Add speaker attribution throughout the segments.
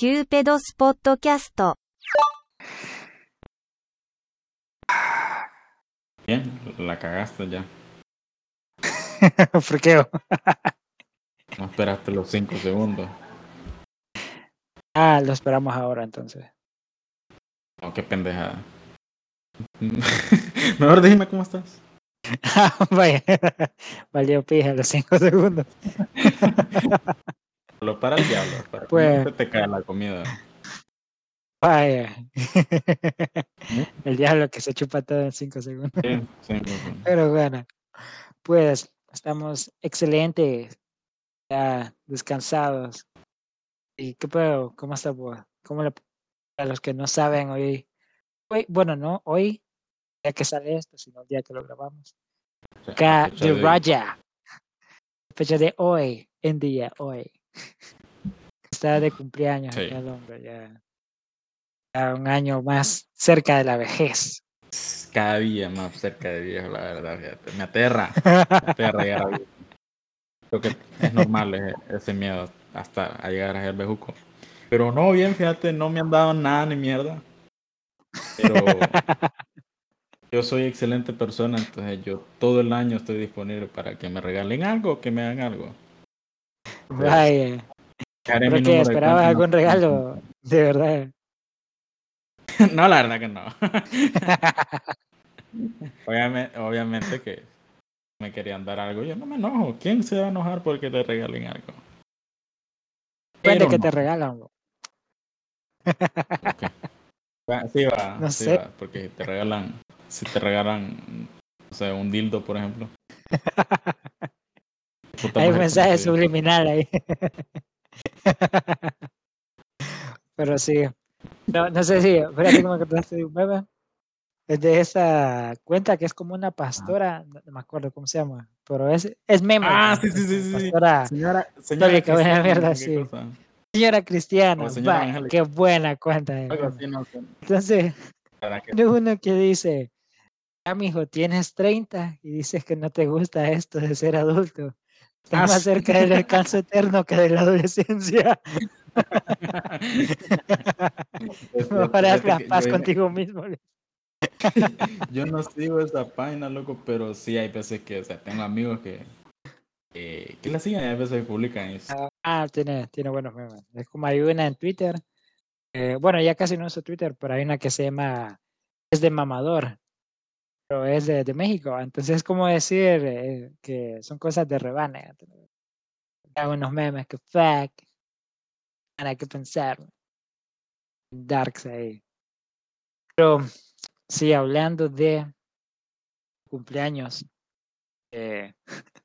Speaker 1: キューペドスポッドキャスト
Speaker 2: Bien, la cagaste ya.
Speaker 3: ¿Por qué?
Speaker 2: No esperaste los 5 segundos.
Speaker 3: Ah, lo esperamos ahora entonces.
Speaker 2: No, qué pendejada. Mejor dime cómo estás.
Speaker 3: Ah, Vaya, valió pija los cinco segundos.
Speaker 2: Lo para el diablo, para que
Speaker 3: Pues-
Speaker 2: se te cae la comida.
Speaker 3: Vaya. El diablo que se chupa todo en cinco segundos.
Speaker 2: Sí, sí, sí, sí.
Speaker 3: Pero bueno, pues estamos excelentes, ya descansados. ¿Y qué pedo? ¿Cómo está vos? ¿Cómo le, a los que no saben hoy, hoy, bueno, no hoy, ya que sale esto, sino el día que lo grabamos.
Speaker 2: O sea,
Speaker 3: Acá de. Raya, fecha de hoy, en día hoy. Está de cumpleaños
Speaker 2: Sí.
Speaker 3: acá el hombre, ya, ya un año más cerca de la vejez.
Speaker 2: Cada día más cerca de viejo, la verdad. fíjate. Me aterra. Me aterra llegar a viejo. Creo que es normal eh, ese miedo hasta a llegar a ser bejuco. Pero no, bien, fíjate, no me han dado nada ni mierda. Pero yo soy excelente persona, entonces yo todo el año estoy disponible para que me regalen algo o que me hagan algo.
Speaker 3: Vaya. Creo que esperabas algún regalo, de verdad.
Speaker 2: No, la verdad que no. Obviamente, obviamente que me querían dar algo. Yo no me enojo. ¿Quién se va a enojar porque le regalen algo?
Speaker 3: Depende que te regalan.
Speaker 2: Va, Sí va,
Speaker 3: No
Speaker 2: sí
Speaker 3: sé.
Speaker 2: va, porque te regalan, si te regalan, o sea, un dildo, por ejemplo. Puta
Speaker 3: Hay un mensaje subliminal ahí. Pero sí. No, no sé si, espérate cómo acordaste de un meme. Es de esa cuenta que es como una pastora, no, no me acuerdo cómo se llama, pero es, es meme.
Speaker 2: Ah, sí, sí, sí, sí.
Speaker 3: Pastora,
Speaker 2: Señora, señora cristiana,
Speaker 3: mierda, sí.
Speaker 2: cosa.
Speaker 3: señora cristiana,
Speaker 2: señora
Speaker 3: qué buena cuenta. de
Speaker 2: no sé.
Speaker 3: Entonces, uno que dice, ah, mijo, tienes 30 y dices que no te gusta esto de ser adulto. Estás
Speaker 2: Ah,
Speaker 3: más
Speaker 2: sí.
Speaker 3: cerca del descanso eterno que de la adolescencia. Haz
Speaker 2: fíjate
Speaker 3: la paz
Speaker 2: yo-
Speaker 3: contigo mismo.
Speaker 2: Yo no sigo esa página, loco, pero sí hay veces que, o sea, tengo amigos que, que la siguen y hay veces que publican y es-
Speaker 3: Ah, tiene, tiene buenos memes. Es como hay una en Twitter. eh, bueno, ya casi no uso Twitter, pero hay una que se llama Es de mamador. Pero es de, de México. Entonces es como decir eh, que son cosas de rebane. Hay unos memes que fuck. Hay que pensar. Darks ahí. Pero sí, hablando de cumpleaños. eh,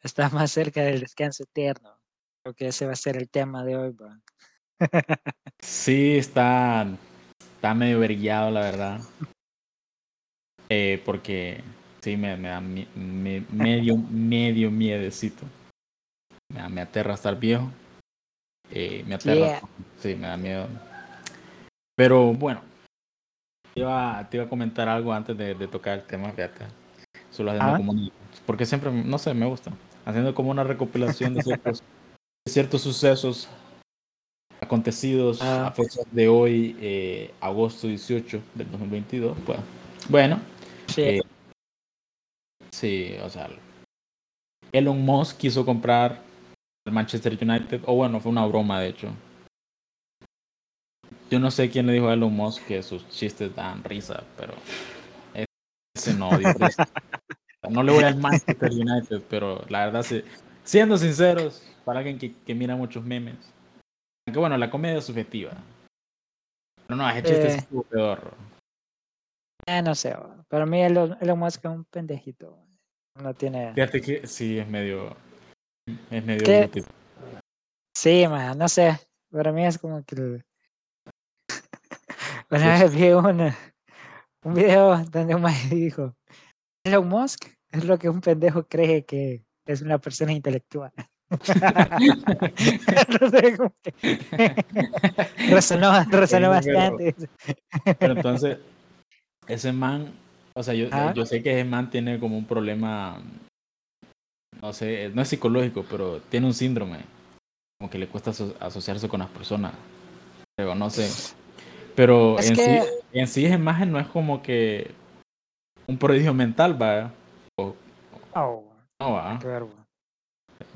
Speaker 3: está más cerca del descanso eterno. Creo que ese va a ser el tema de hoy. bro.
Speaker 2: Sí, está, está medio verguillado, la verdad. Eh, porque sí, me, me da mi- me- medio, medio miedecito. Me, da- me aterra estar viejo. Eh, me aterra.
Speaker 3: Yeah.
Speaker 2: Sí, me da miedo. Pero bueno, te iba, te iba a comentar algo antes de, de tocar el tema, fíjate. Solo haciendo
Speaker 3: Ah.
Speaker 2: como una- porque siempre, no sé, me gusta. Haciendo como una recopilación de ciertos, de ciertos sucesos acontecidos
Speaker 3: Ah.
Speaker 2: a fechas de hoy, eh, agosto 18 del 2022. Pues, bueno,
Speaker 3: Sí.
Speaker 2: Eh, sí, o sea, Elon Musk quiso comprar el Manchester United, o bueno, fue una broma de hecho. Yo no sé quién le dijo a Elon Musk que sus chistes dan risa, pero ese no dio risa. No le voy al Manchester United, pero la verdad, sí, siendo sinceros, para alguien que, que mira muchos memes, aunque bueno, la comedia es subjetiva. Pero no, ese chiste
Speaker 3: Eh.
Speaker 2: estuvo peor.
Speaker 3: Eh, no sé, para mí Elon, Elon Musk es un pendejito. No tiene...
Speaker 2: Fíjate que sí, es medio. Es medio. Brutito.
Speaker 3: Sí, man, no sé. Para mí es como que... Una vez vi un, un video donde un maestro dijo, Elon Musk es lo que un pendejo cree que es una persona intelectual. que- resonó, resonó bastante.
Speaker 2: Pero entonces, ese man. O sea, yo,
Speaker 3: Ah.
Speaker 2: yo sé que ese man tiene como un problema. No sé, no es psicológico, pero tiene un síndrome. Como que le cuesta aso- asociarse con las personas. Pero no sé. Pero
Speaker 3: Es
Speaker 2: en,
Speaker 3: que-
Speaker 2: sí, en sí esa imagen no es como que un prodigio mental, va. O,
Speaker 3: Oh,
Speaker 2: no, va.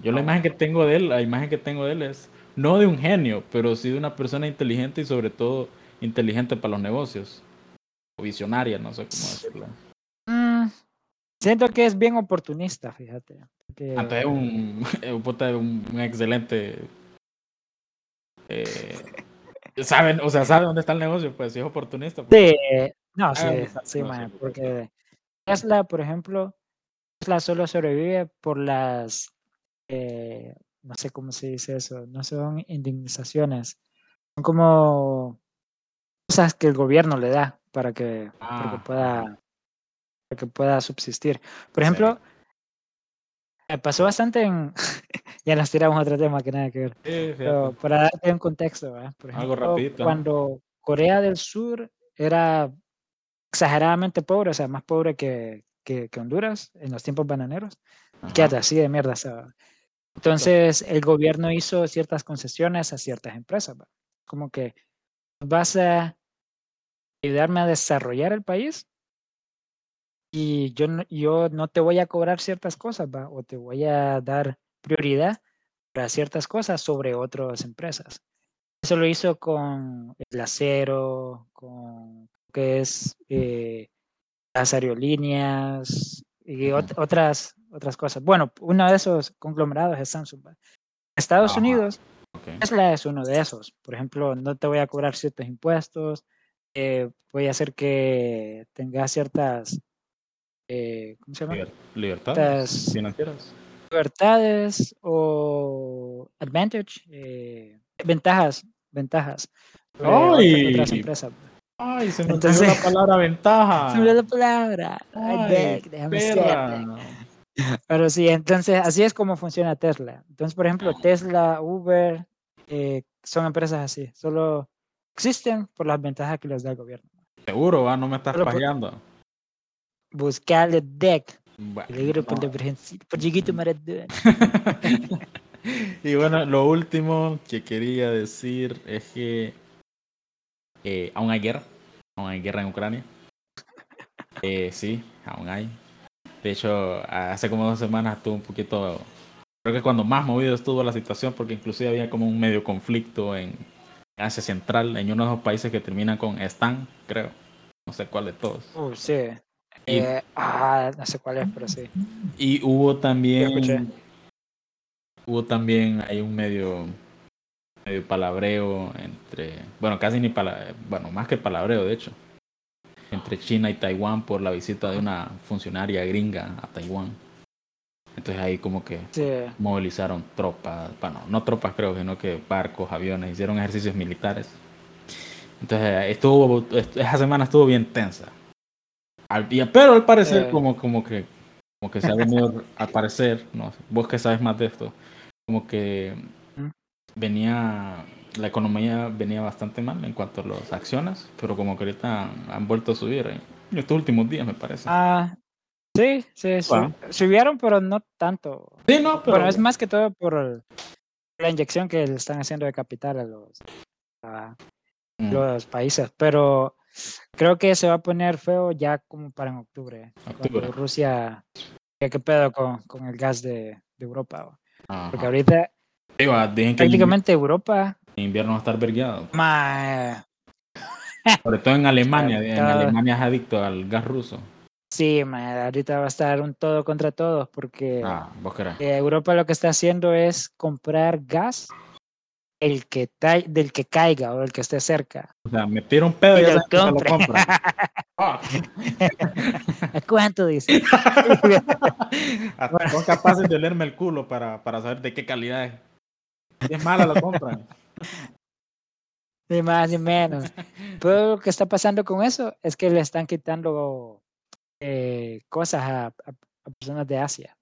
Speaker 2: Yo la imagen que tengo de él, la imagen que tengo de él es no de un genio, pero sí de una persona inteligente y sobre todo inteligente para los negocios. Visionaria, no sé cómo decirlo.
Speaker 3: Mm, siento que es bien oportunista, fíjate. porque-
Speaker 2: Entonces es un, es un, puta- un- excelente. eh, saben, o sea, sabe dónde está el negocio, pues si es oportunista. pues,
Speaker 3: Sí, no, sí,
Speaker 2: el
Speaker 3: sí, man, porque Tesla, por ejemplo, Tesla solo sobrevive por las, eh, no sé cómo se dice eso, no son indemnizaciones, son como cosas que el gobierno le da para que, para que
Speaker 2: Ah,
Speaker 3: pueda, para que pueda subsistir. Por ejemplo, me pasó bastante en, ya nos tiramos otro tema que nada que ver.
Speaker 2: sí.
Speaker 3: Pero para darte un contexto, ¿verdad? por
Speaker 2: Algo
Speaker 3: ejemplo,
Speaker 2: ajá.
Speaker 3: cuando Corea del Sur era exageradamente pobre, o sea, más pobre que, que, que Honduras en los tiempos bananeros,
Speaker 2: Ajá.
Speaker 3: quédate así de mierda. estaba. Entonces, el gobierno hizo ciertas concesiones a ciertas empresas, ¿va? como que vas a ayudarme a desarrollar el país y yo no, yo no te voy a cobrar ciertas cosas, ¿va? o te voy a dar prioridad para ciertas cosas sobre otras empresas. Eso lo hizo con el acero, con que es eh, las aerolíneas y ot- otras, otras cosas. Bueno, uno de esos conglomerados es Samsung. ¿va? Estados
Speaker 2: Ajá.
Speaker 3: Unidos,
Speaker 2: Ok.
Speaker 3: Tesla es uno de esos. Por ejemplo, no te voy a cobrar ciertos impuestos, eh, a hacer que tengas ciertas, eh, ¿cómo se llama?
Speaker 2: Liber- Libertades financieras.
Speaker 3: libertades o advantage, eh, ventajas, ventajas otra- otras
Speaker 2: ¡Ay!
Speaker 3: empresas.
Speaker 2: Ay, se me
Speaker 3: Entonces-
Speaker 2: la palabra ventaja.
Speaker 3: Se me olvidó la palabra. Ay,
Speaker 2: Ay,
Speaker 3: déjame. Pero sí, entonces así es como funciona Tesla. Entonces, por ejemplo, Tesla, Uber, eh, son empresas así. Solo existen por las ventajas que les da el gobierno.
Speaker 2: Seguro, va, no me estás
Speaker 3: por-
Speaker 2: pajeando.
Speaker 3: Buscarle deck.
Speaker 2: Bueno,
Speaker 3: por
Speaker 2: no.
Speaker 3: por Chiquito Maradona.
Speaker 2: y bueno, lo último que quería decir es que eh, aún hay guerra, aún hay guerra en Ucrania. Eh, sí, aún hay. De hecho, hace como dos semanas estuvo un poquito, creo que cuando más movido estuvo la situación, porque inclusive había como un medio conflicto en Asia Central, en uno de los países que terminan con Stan, creo. No sé cuál de todos.
Speaker 3: Uh, sí.
Speaker 2: Y-
Speaker 3: Eh, ah, no sé cuál es, pero sí.
Speaker 2: Y hubo también. Hubo también hay un medio. medio palabreo entre. Bueno, casi ni pala, Bueno, más que palabreo, de hecho. Entre China y Taiwán por la visita de una funcionaria gringa a Taiwán. Entonces ahí como que
Speaker 3: Sí.
Speaker 2: movilizaron tropas. Bueno, no tropas creo, sino que barcos, aviones, hicieron ejercicios militares. Entonces estuvo. Esa semana estuvo bien tensa. Al- y- pero al parecer
Speaker 3: Eh.
Speaker 2: como, como que como que se ha venido al parecer, no vos que sabes más de esto, como que venía la economía venía bastante mal en cuanto a las acciones, pero como que ahorita han vuelto a subir en estos últimos días me parece.
Speaker 3: Ah, sí, sí,
Speaker 2: Bueno.
Speaker 3: subieron, pero no tanto.
Speaker 2: sí, no, pero
Speaker 3: Bueno, es más que todo por el- la inyección que le están haciendo de capital a los, a
Speaker 2: Mm,
Speaker 3: los países, pero creo que se va a poner feo ya como para en octubre,
Speaker 2: Octubre.
Speaker 3: cuando Rusia, ¿qué, qué pedo con, con el gas de, de Europa?
Speaker 2: ajá.
Speaker 3: Porque ahorita
Speaker 2: Sí, va, el
Speaker 3: prácticamente Europa,
Speaker 2: invierno va a estar vergueado.
Speaker 3: ma,
Speaker 2: Sobre todo en Alemania, en Alemania es adicto al gas ruso.
Speaker 3: Sí, ma, ahorita va a estar un todo contra todos, porque
Speaker 2: Ah, vos querés.
Speaker 3: eh, Europa lo que está haciendo es comprar gas el que del que caiga o del que esté cerca.
Speaker 2: O sea, me tiro un pedo y
Speaker 3: Y
Speaker 2: ya
Speaker 3: lo
Speaker 2: lo
Speaker 3: compra.
Speaker 2: compran.
Speaker 3: ¿A cuánto dice?
Speaker 2: Hasta son capaces de olerme el culo para, para saber de qué calidad es. Es mala, lo compran.
Speaker 3: Ni más ni menos. Pero lo que está pasando con eso es que le están quitando eh, cosas a, a- a personas de Asia.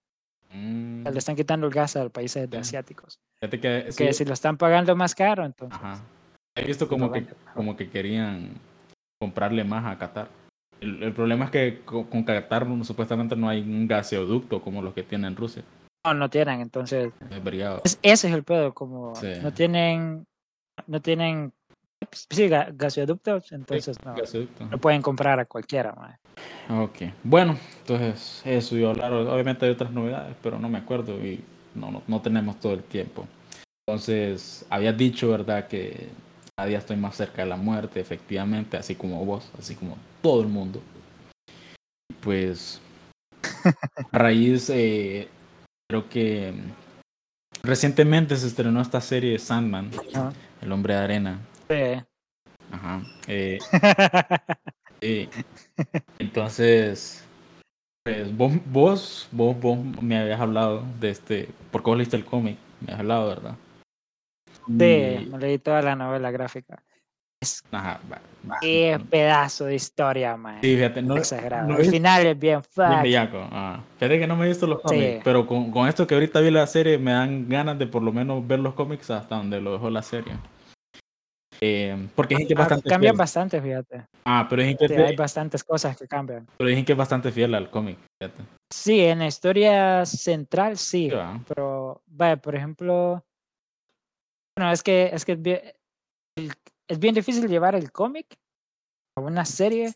Speaker 2: Mm,
Speaker 3: Le están quitando el gas a los países
Speaker 2: Ya.
Speaker 3: asiáticos.
Speaker 2: fíjate que sí,
Speaker 3: si lo están pagando más caro, entonces.
Speaker 2: ajá. He visto
Speaker 3: pues,
Speaker 2: como que, como que querían comprarle más a Qatar. El, el problema es que co- con, Qatar supuestamente no hay un gaseoducto como los que tiene en Rusia.
Speaker 3: No, no tienen, entonces.
Speaker 2: Es-
Speaker 3: ese es el pedo, como
Speaker 2: Sí.
Speaker 3: no tienen, no tienen Sí, ga- gasoductos, entonces no,
Speaker 2: Gasoducto.
Speaker 3: no pueden comprar a cualquiera, mae.
Speaker 2: Ok, bueno, entonces eso a hablar. Obviamente hay otras novedades, pero no me acuerdo y no, no, no tenemos todo el tiempo. Entonces, habías dicho, ¿verdad? Que cada día estoy más cerca de la muerte, efectivamente, así como vos, así como todo el mundo. Pues, a raíz, eh, creo que recientemente se estrenó esta serie Sandman,
Speaker 3: Ajá.
Speaker 2: El Hombre de Arena.
Speaker 3: Sí.
Speaker 2: Ajá. eh. Entonces, pues vos, vos, vos, vos me habías hablado de este, porque vos leíste el cómic, me habías hablado, ¿verdad?
Speaker 3: Sí, me leí toda la novela gráfica.
Speaker 2: Ajá, va-
Speaker 3: pedazo de historia, man.
Speaker 2: Sí, fíjate, no,
Speaker 3: Exagerado.
Speaker 2: no
Speaker 3: El
Speaker 2: es
Speaker 3: final es bien
Speaker 2: bellaco, ah. Fíjate que no me he visto los
Speaker 3: Sí.
Speaker 2: cómics, pero con, con esto que ahorita vi la serie me dan ganas de por lo menos ver los cómics hasta donde lo dejó la serie. Eh, porque es
Speaker 3: Ah,
Speaker 2: bastante
Speaker 3: cambian
Speaker 2: fiel.
Speaker 3: bastante, fíjate.
Speaker 2: Ah, pero dicen que,
Speaker 3: Sí, hay bastantes cosas que cambian.
Speaker 2: pero dicen que es bastante fiel al cómic, fíjate.
Speaker 3: Sí, en la historia central sí,
Speaker 2: Sí,
Speaker 3: pero vaya, por ejemplo, bueno, es que es que es bien, el- es bien difícil llevar el cómic a una serie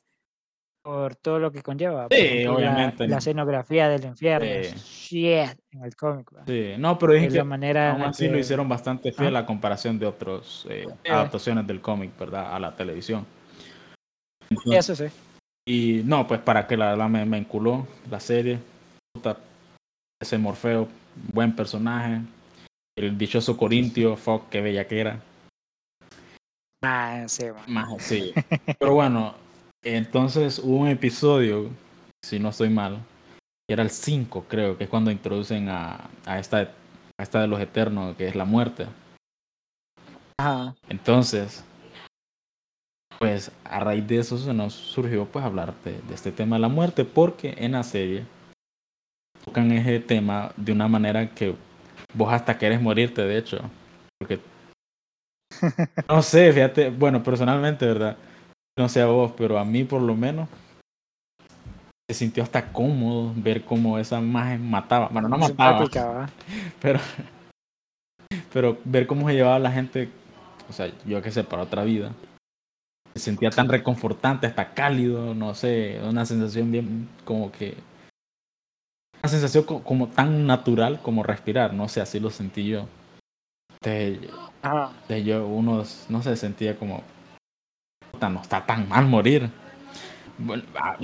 Speaker 3: por todo lo que conlleva.
Speaker 2: Sí,
Speaker 3: ejemplo, la-
Speaker 2: obviamente.
Speaker 3: La, escenografía del infierno,
Speaker 2: Sí.
Speaker 3: shit en el cómic.
Speaker 2: Sí, no, pero dicen
Speaker 3: Es
Speaker 2: que
Speaker 3: la manera
Speaker 2: Aún
Speaker 3: la
Speaker 2: así lo hicieron bastante fiel a comparación de otras
Speaker 3: Sí.
Speaker 2: adaptaciones del cómic, ¿verdad? A la televisión.
Speaker 3: Sí, Eso sí.
Speaker 2: Y no, pues para que la verdad me, me enculó la serie. Puta, ese Morfeo, buen personaje. El dichoso Corintio, fuck, qué bella que era.
Speaker 3: Ah, sí.
Speaker 2: Más, sí. Pero bueno, entonces hubo un episodio, si no estoy mal, que era el 5, creo, que es cuando introducen a, a, esta, a esta de los Eternos, que es la muerte.
Speaker 3: Ajá.
Speaker 2: Entonces, pues a raíz de eso se nos surgió pues hablar de, de este tema de la muerte, porque en la serie tocan ese tema de una manera que vos hasta querés morirte, de hecho. Porque, no sé, fíjate, bueno, personalmente, ¿verdad? No sé a vos, pero a mí por lo menos se sintió hasta cómodo ver cómo esa imagen mataba. Bueno, no mataba, pero, pero ver cómo se llevaba la gente, o sea, yo que sé, para otra vida. Se sentía tan reconfortante, hasta cálido, no sé, una sensación bien como que... Una sensación co- como tan natural como respirar, no sé, así lo sentí yo.
Speaker 3: Ajá.
Speaker 2: entonces yo, uno, no sé, sentía como... "Puta, no está tan mal morir. Bueno, ah,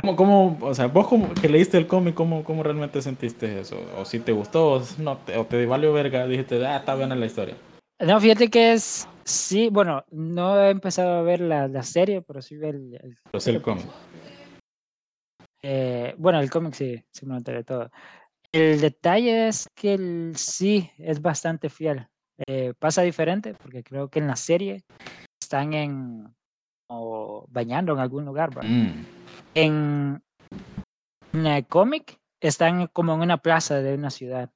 Speaker 2: ¿Cómo, cómo, o sea, vos como que leíste el cómic, ¿cómo, ¿cómo realmente sentiste eso? ¿O si te gustó o, no te, o te valió verga? Dijiste, ah, está buena la historia.
Speaker 3: No, fíjate que es, sí, bueno, no he empezado a ver la, la serie, pero sí el, el-
Speaker 2: Pero sí el cómic.
Speaker 3: eh, bueno, el cómic sí, sí me lo enteré todo. El detalle es que el, sí es bastante fiel. Eh, pasa diferente porque creo que en la serie están en o bañando en algún lugar. ¿va?
Speaker 2: Mm,
Speaker 3: En, en el cómic están como en una plaza de una ciudad.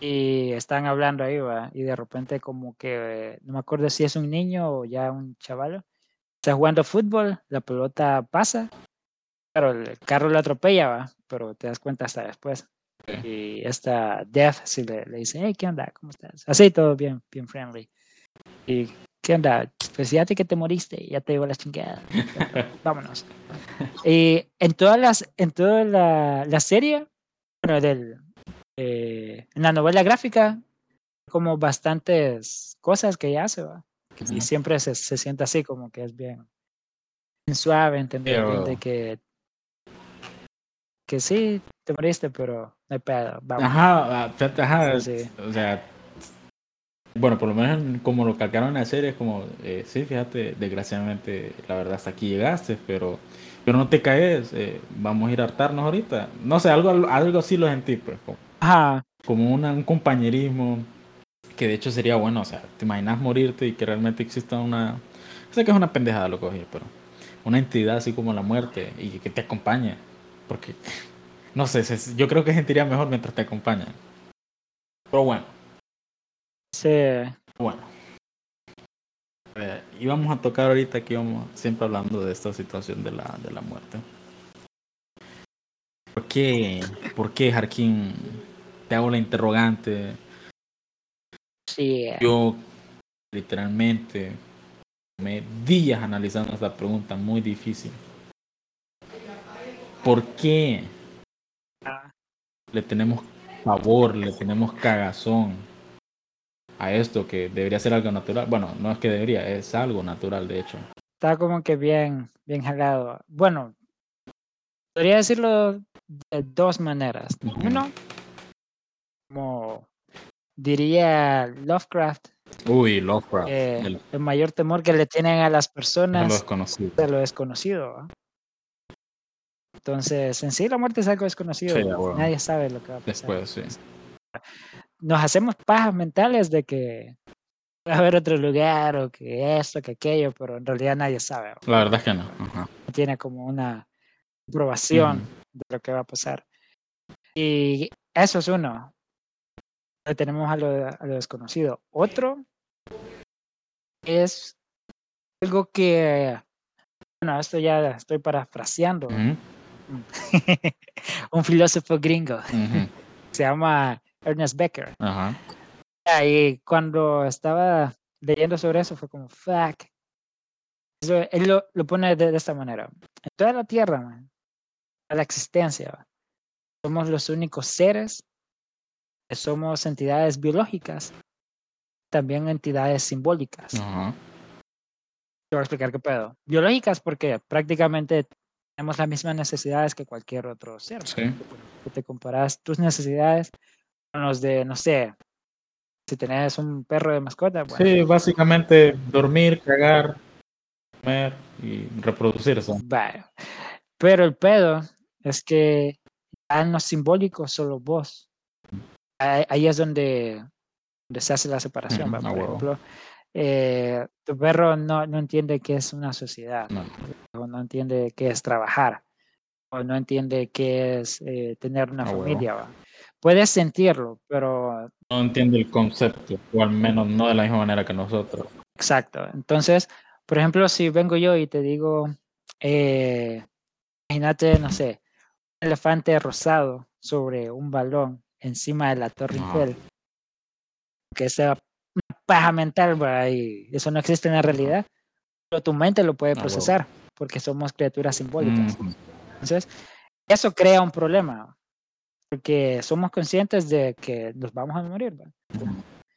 Speaker 3: y están hablando ahí, ¿va? y de repente como que, no me acuerdo si es un niño o ya un chaval, está jugando fútbol, la pelota pasa, pero el carro lo atropella, ¿va? pero te das cuenta hasta después. Y esta Death sí le, le dice, hey, ¿qué onda? ¿Cómo estás? Así todo bien, bien friendly. Y, ¿qué onda? Pues fíjate que te moriste, ya te llevo la chingada. Vámonos. Y en todas las, en toda la, la serie, bueno, del, eh, en la novela gráfica, como bastantes cosas que ella hace, ¿va? Y siempre se, se siente así, como que es bien, bien suave, entender de que, que sí, te moriste, pero no hay pedo, vamos.
Speaker 2: Ajá, ajá,
Speaker 3: Sí, sí.
Speaker 2: o sea, bueno, por lo menos en- como lo calcaron en la serie, es como, eh, sí, fíjate, desgraciadamente, la verdad, hasta aquí llegaste, pero, pero no te caes, eh, vamos a ir a hartarnos ahorita. No sé, algo, algo así lo sentí, pues, como,
Speaker 3: Ajá,
Speaker 2: como una- un compañerismo, que de hecho sería bueno, o sea, te imaginas morirte y que realmente exista una, sé que es una pendejada lo oí, pero una entidad así como la muerte y que te acompañe, porque, no sé, yo creo que sentiría mejor mientras te acompaña. Pero bueno.
Speaker 3: Sí,
Speaker 2: Bueno. Eh, íbamos a tocar ahorita que íbamos siempre hablando de esta situación de la, de la muerte. ¿Por qué? ¿Por qué, Jarkin? Te hago la interrogante.
Speaker 3: sí,
Speaker 2: Yo, literalmente, me días analizando esta pregunta muy difícil. ¿Por qué
Speaker 3: Ah,
Speaker 2: le tenemos favor, le tenemos cagazón a esto que debería ser algo natural? Bueno, no es que debería, es algo natural, de hecho.
Speaker 3: está como que bien, bien jalado. Bueno, podría decirlo de dos maneras. Uno, como diría Lovecraft,
Speaker 2: Uy, Lovecraft,
Speaker 3: eh,
Speaker 2: el,
Speaker 3: el mayor temor que le tienen a las personas
Speaker 2: desconocido.
Speaker 3: de lo desconocido. Entonces, en sí la muerte es algo desconocido.
Speaker 2: Sí, a.
Speaker 3: Nadie sabe lo que va a pasar.
Speaker 2: Después, sí.
Speaker 3: Nos hacemos pajas mentales de que va a haber otro lugar o que esto, que aquello, pero en realidad nadie sabe.
Speaker 2: La verdad es que no. Ajá.
Speaker 3: No tiene como una aprobación
Speaker 2: Ujú.
Speaker 3: de lo que va a pasar. Y eso es uno. Tenemos a lo, a lo desconocido. Otro es algo que, bueno, esto ya estoy parafraseando.
Speaker 2: Ujú,
Speaker 3: un filósofo gringo,
Speaker 2: ujú,
Speaker 3: se llama Ernest Becker.
Speaker 2: Ajá.
Speaker 3: Y cuando estaba leyendo sobre eso fue como, fuck. Eso, él lo, lo pone de, de esta manera. En toda la Tierra, man, toda la existencia, somos los únicos seres que somos entidades biológicas, también entidades simbólicas.
Speaker 2: Ajá.
Speaker 3: Te voy a explicar qué pedo. Biológicas porque prácticamente tenemos las mismas necesidades que cualquier otro ser.
Speaker 2: Sí.
Speaker 3: te comparas tus necesidades de, no sé, si tenés un perro de mascota, bueno,
Speaker 2: Sí, básicamente dormir, cagar, comer y reproducirse.
Speaker 3: vaya. Pero el pedo es que en lo simbólico solo vos. Ahí, es donde, donde se hace la separación. Va,
Speaker 2: a
Speaker 3: Por ejemplo, eh, tu perro no, no entiende qué es una sociedad,
Speaker 2: No.
Speaker 3: o no entiende qué es trabajar, o no entiende qué es eh, tener una familia. va. Puedes sentirlo, pero
Speaker 2: No entiende el concepto, o al menos no de la misma manera que nosotros.
Speaker 3: Exacto. Entonces, por ejemplo, si vengo yo y te digo, eh, imagínate, no sé, un elefante rosado sobre un balón encima de la Torre
Speaker 2: Ajá.
Speaker 3: Eiffel, que sea una paja mental, ¿verdad? y eso no existe en la realidad, pero tu mente lo puede procesar, porque somos criaturas simbólicas.
Speaker 2: Ujú.
Speaker 3: Entonces, eso crea un problema, porque somos conscientes de que nos vamos a morir,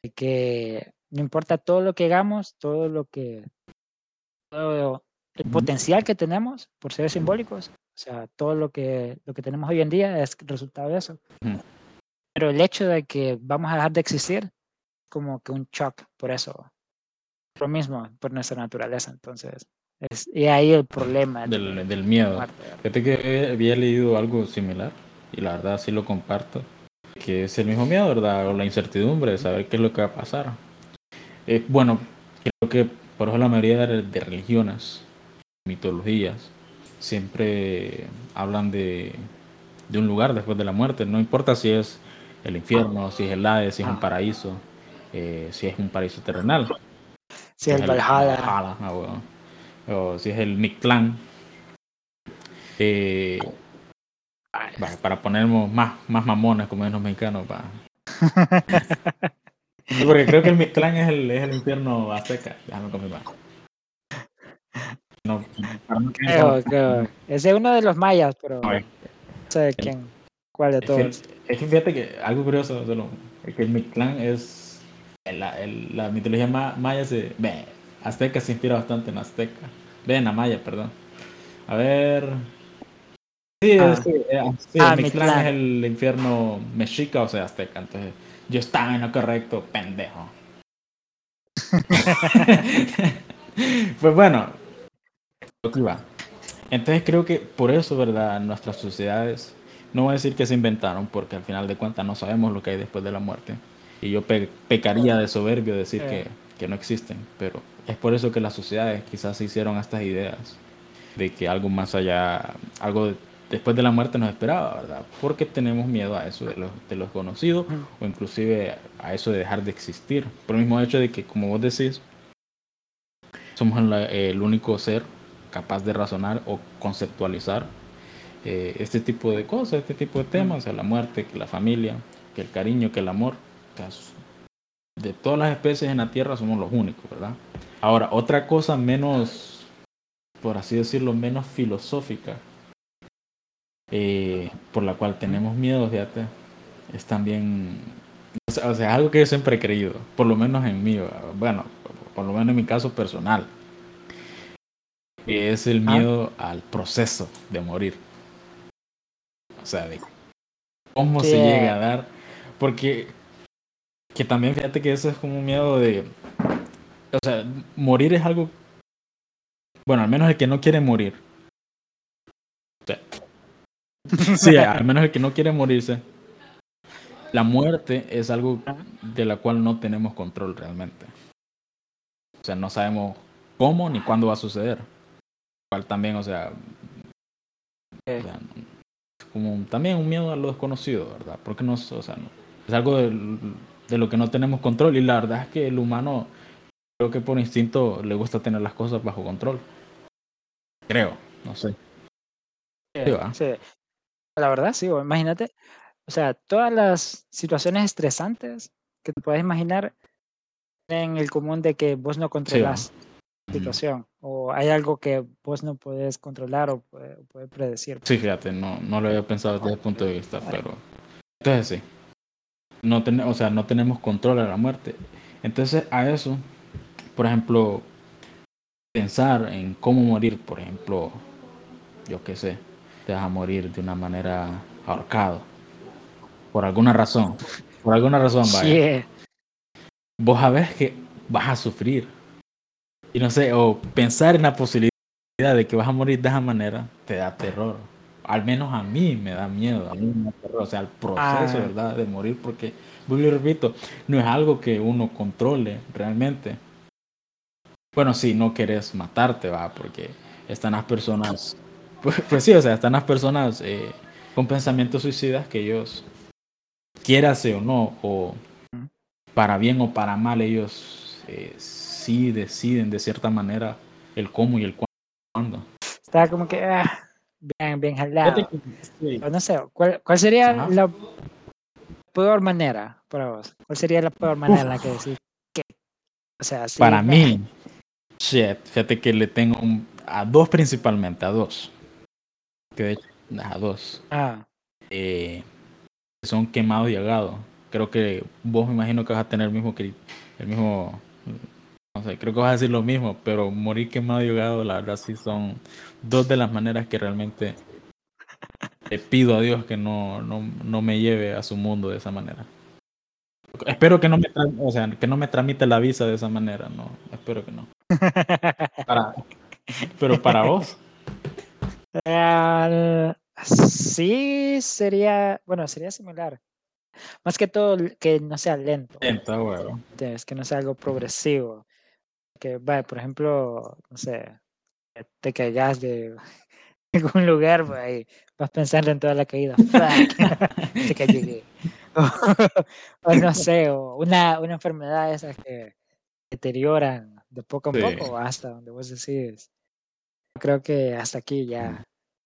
Speaker 3: y que no importa todo lo que hagamos, todo lo que, todo el potencial que tenemos por ser simbólicos, o sea, todo lo que, lo que tenemos hoy en día es resultado de eso. Pero el hecho de que vamos a dejar de existir, como que un shock por eso, lo mismo, por nuestra naturaleza, entonces, es, y ahí el problema de
Speaker 2: Del,
Speaker 3: la
Speaker 2: del miedo. Fíjate que había leído algo similar y la verdad sí lo comparto. Que es el mismo miedo, ¿verdad? O la incertidumbre de saber qué es lo que va a pasar. Eh, bueno, creo que por eso la mayoría de, de religiones, mitologías, siempre hablan de, de un lugar después de la muerte. No importa si es el infierno, si es el Hades, si es un
Speaker 3: Ah.
Speaker 2: paraíso, eh, si es un paraíso terrenal.
Speaker 3: Si el
Speaker 2: es
Speaker 3: Valhalla,
Speaker 2: Valhalla, ah. O si es el Mictlán. Eh, va, para ponernos más, más mamones como los mexicanos. Sí, Porque creo que el Mictlán es el, es el infierno azteca. Déjame confirmar. No, para
Speaker 3: creo, creo. es uno de los mayas, pero
Speaker 2: A
Speaker 3: no sé de quién, cuál de
Speaker 2: Es que,
Speaker 3: todos.
Speaker 2: es que fíjate que algo curioso solo, es que el Mictlán es la, el- la mitología ma- maya se ve, azteca se inspira bastante en azteca ve en la maya perdón a ver sí,
Speaker 3: Ah.
Speaker 2: es que, eh, sí,
Speaker 3: Ah,
Speaker 2: Mictlán es el infierno mexica o sea azteca entonces yo estaba en lo correcto pendejo pues bueno entonces creo que por eso verdad nuestras sociedades no voy a decir que se inventaron, porque al final de cuentas no sabemos lo que hay después de la muerte. Y yo pe- pecaría de soberbio decir
Speaker 3: Eh.
Speaker 2: que, que no existen. Pero es por eso que las sociedades quizás se hicieron estas ideas de que algo más allá, algo de- después de la muerte nos esperaba, ¿verdad? Porque tenemos miedo a eso de lo, de lo desconocido
Speaker 3: Ujú.
Speaker 2: o inclusive a eso de dejar de existir. Por el mismo hecho de que, como vos decís, somos el único ser capaz de razonar o conceptualizar eh, este tipo de cosas, este tipo de temas, o sea, la muerte, que la familia, que el cariño, que el amor. De todas las especies en la Tierra somos los únicos, ¿verdad? Ahora, otra cosa menos, por así decirlo, menos filosófica, eh, por la cual tenemos miedo, fíjate, es también, o sea, o sea, algo que yo siempre he creído, por lo menos en mí, bueno, por lo menos en mi caso personal, que es el
Speaker 3: Ah.
Speaker 2: miedo al proceso de morir. O sea, de cómo se llega a dar, porque que también fíjate que eso es como un miedo de, o sea, morir es algo, bueno, al menos el que no quiere morir. O sea, sí, al menos el que no quiere morirse. La muerte es algo de la cual no tenemos control realmente. O sea, no sabemos cómo ni cuándo va a suceder. Cual también, o sea,
Speaker 3: Eh,
Speaker 2: o sea, es como un- también un miedo a lo desconocido, ¿verdad? Porque no, o sea, no- es algo de, de lo que no tenemos control y la verdad es que el humano creo que por instinto le gusta tener las cosas bajo control. Creo, no sé.
Speaker 3: Sí,
Speaker 2: Sí, va.
Speaker 3: sí. La verdad, sí, imagínate, o sea, todas las situaciones estresantes que te puedes imaginar en el común de que vos no controlas la
Speaker 2: Ujú.
Speaker 3: situación o hay algo que vos no puedes controlar o puede, o puede predecir.
Speaker 2: Sí, fíjate, no, no lo había pensado desde ese punto de vista, pero entonces sí. No ten- o sea, no tenemos control a la muerte. Entonces, a eso, por ejemplo, pensar en cómo morir, por ejemplo, yo qué sé, te vas a morir de una manera ahorcado. Por alguna razón. Por alguna razón, vaya.
Speaker 3: Yeah.
Speaker 2: Vos sabés que vas a sufrir. Y no sé, o pensar en la posibilidad de que vas a morir de esa manera, te da terror. Al menos a mí me da miedo, a mí me da terror. O sea, el proceso,
Speaker 3: Ah.
Speaker 2: ¿verdad? De morir, porque, vuelvo y repito, no es algo que uno controle realmente. Bueno, sí, no querés matarte, va, porque están las personas, pues, pues sí, o sea, están las personas eh, con pensamientos suicidas que ellos, quierase o no, o para bien o para mal, ellos eh, sí deciden de cierta manera el cómo y el cuándo.
Speaker 3: Estaba como que ah, bien, bien jalado.
Speaker 2: Sí.
Speaker 3: O No sé, ¿cuál, cuál sería
Speaker 2: Ajá.
Speaker 3: la peor manera para vos? ¿Cuál sería la peor manera en la que decir que, o sea, sí,
Speaker 2: Para mí, shit, fíjate que le tengo un- a dos principalmente, a dos. Que de hecho, dos.
Speaker 3: Ah,
Speaker 2: eh, son quemados y ahogados. Creo que vos me imagino que vas a tener el mismo, el mismo, no sé, creo que vas a decir lo mismo, pero morir quemado y ahogado, la verdad sí son dos de las maneras que realmente le pido a Dios que no, no, no me lleve a su mundo de esa manera. Espero que no me, o sea, que no me tramite la visa de esa manera, no, espero que no. Para- pero para vos,
Speaker 3: Ah, sí, sería, bueno, sería similar. Más que todo que no sea lento,
Speaker 2: lenta, huevo.
Speaker 3: ¿entiendes? que no sea algo progresivo. Que, vaya, por ejemplo, no sé, te caigas de algún lugar, y vas pensando en toda la caída. O, o no sé, o una, una enfermedad esas que deterioran de poco a
Speaker 2: Sí.
Speaker 3: poco hasta donde vos decís. Creo que hasta aquí ya